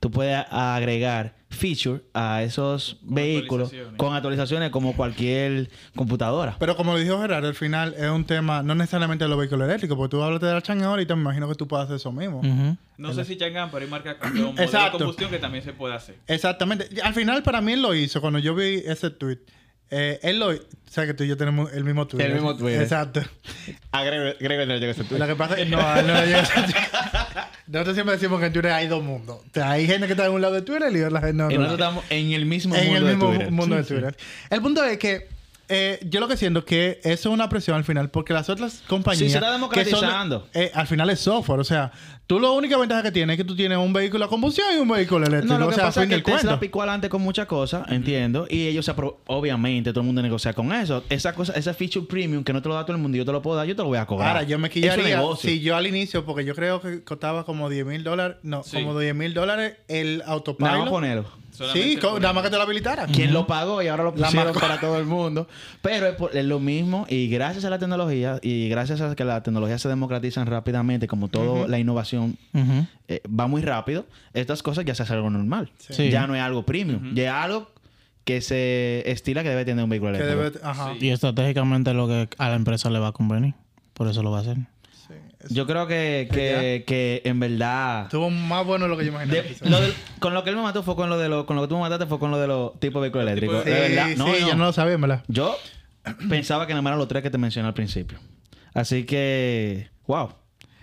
tú puedes a- agregar feature a esos vehículos actualizaciones. con actualizaciones como cualquier computadora. Pero como dijo Gerardo, al final es un tema, no necesariamente de los vehículos eléctricos, porque tú hablaste de la Chang'an ahorita, me imagino que tú puedes hacer eso mismo. No sé si Chang'an, pero hay marca con de Exacto. combustión que también se puede hacer. Exactamente. Al final, para mí, él lo hizo cuando yo vi ese tweet. Eh, él lo... O sea, que tú y yo tenemos el mismo Twitter. El mismo Twitter. Exacto. A Greg, Greg no llega a ese Lo que pasa es que no, a él no le llega ese Twitter. Nosotros siempre decimos que en Twitter hay dos mundos. O sea, hay gente que está en un lado de Twitter y otra gente no. Y nosotros estamos en el mismo en mundo el mismo de Twitter. mundo de Sí, sí. Twitter. El punto es que eh, yo lo que siento es que eso es una presión al final, porque las otras compañías. Sí, se está que democratizando. son, eh, al final es software. O sea, tú la única ventaja que tienes es que tú tienes un vehículo a combustión y un vehículo eléctrico. No, lo o que sea, pasa es que Tesla cuento. picó adelante con muchas cosas, entiendo, y ellos se obviamente todo el mundo negocia con eso. Esa cosa, ese feature premium que no te lo da todo el mundo y yo te lo puedo dar, yo te lo voy a cobrar. Ahora, yo me quillaría negocio. si yo al inicio, porque yo creo que costaba como 10 mil dólares, no, Sí. como 10 mil dólares el autopilot. Nada más ponerlo. Sí, nada más que te lo habilitara. ¿Quién lo pagó y ahora lo pusieron para todo el mundo? Pero es, por- es lo mismo y gracias a la tecnología y gracias a que la tecnología se democratiza rápidamente, como toda la innovación eh, va muy rápido, estas cosas ya se hace algo normal. Sí. Ya no es algo premium, ya es algo que se estila que debe tener un vehículo Que eléctrico. debe, ajá. Sí. Y estratégicamente lo que a la empresa le va a convenir. Por eso lo va a hacer. Yo creo que, que, que en verdad... Estuvo más bueno de lo que yo imaginaba. de- lo con lo que él me mató fue con lo de lo, con lo que tú me mataste fue con lo de los tipos de vehículos eléctricos. Sí, De verdad. No, sí, no. yo no lo sabía, verdad. Yo pensaba que nada más eran los tres que te mencioné al principio. Así que, wow.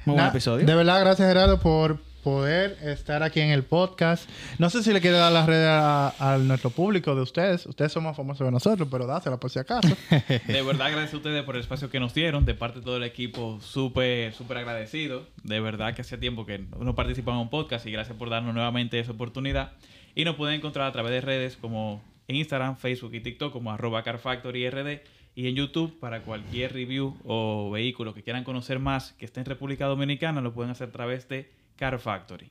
Muy buen episodio. De verdad, gracias Gerardo por poder estar aquí en el podcast. No sé si le quiere dar las redes a, a nuestro público de ustedes. Ustedes son más famosos que nosotros, pero dásela por si acaso. De verdad, gracias a ustedes por el espacio que nos dieron. De parte de todo el equipo, súper, súper agradecido. De verdad que hacía tiempo que no participaba en un podcast y gracias por darnos nuevamente esa oportunidad. Y nos pueden encontrar a través de redes como en Instagram, Facebook y TikTok como arroba carfactoryRD y en YouTube para cualquier review o vehículo que quieran conocer más que esté en República Dominicana lo pueden hacer a través de Car Factory.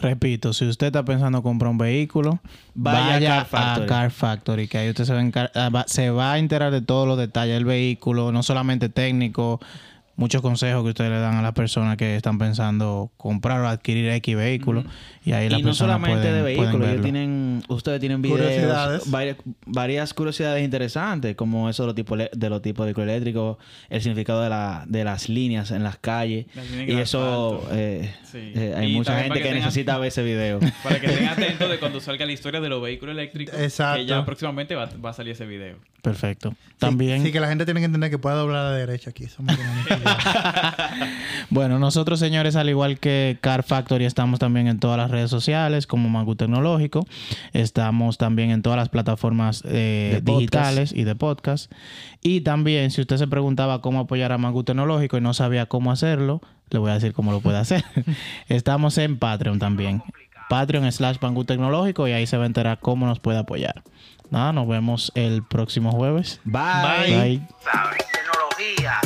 Repito, si usted está pensando comprar un vehículo, Vaya vaya, a Car Factory. a Car Factory, que ahí usted se va, a encar- ah, va- se va a enterar de todos los detalles del vehículo, no solamente técnico, muchos consejos que ustedes le dan a las personas que están pensando comprar o adquirir X vehículo. Y ahí las y no personas solamente pueden, de vehículos, ellos tienen, ustedes tienen videos, Curiosidades. varias, varias curiosidades interesantes, como eso de los tipos de los tipos de eléctricos, el significado de, la, de las líneas en las calles. Las Y eso, eh, Sí. eh, hay Y mucha gente que, necesita ver ese video. Para que estén atentos de cuando salga la historia de los vehículos eléctricos. Exacto. Que ya próximamente va, va a salir ese video. Perfecto. También, Sí, que la gente tiene que entender que puede doblar a la derecha aquí. Somos bueno, nosotros señores, al igual que Car Factory, estamos también en todas las redes sociales como Mangu Tecnológico. Estamos también en todas las plataformas eh, podcast. digitales y de podcast. Y también, si usted se preguntaba cómo apoyar a Mangu Tecnológico y no sabía cómo hacerlo, le voy a decir cómo lo puede hacer. estamos en Patreon también. Patreon slash Mangu Tecnológico y ahí se va a enterar cómo nos puede apoyar. Nada, nos vemos el próximo jueves. Bye. Bye. ¿Sabes? Tecnología.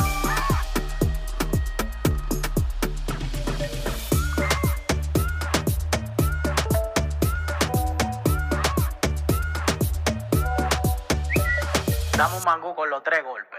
Dame un mangú con los tres golpes.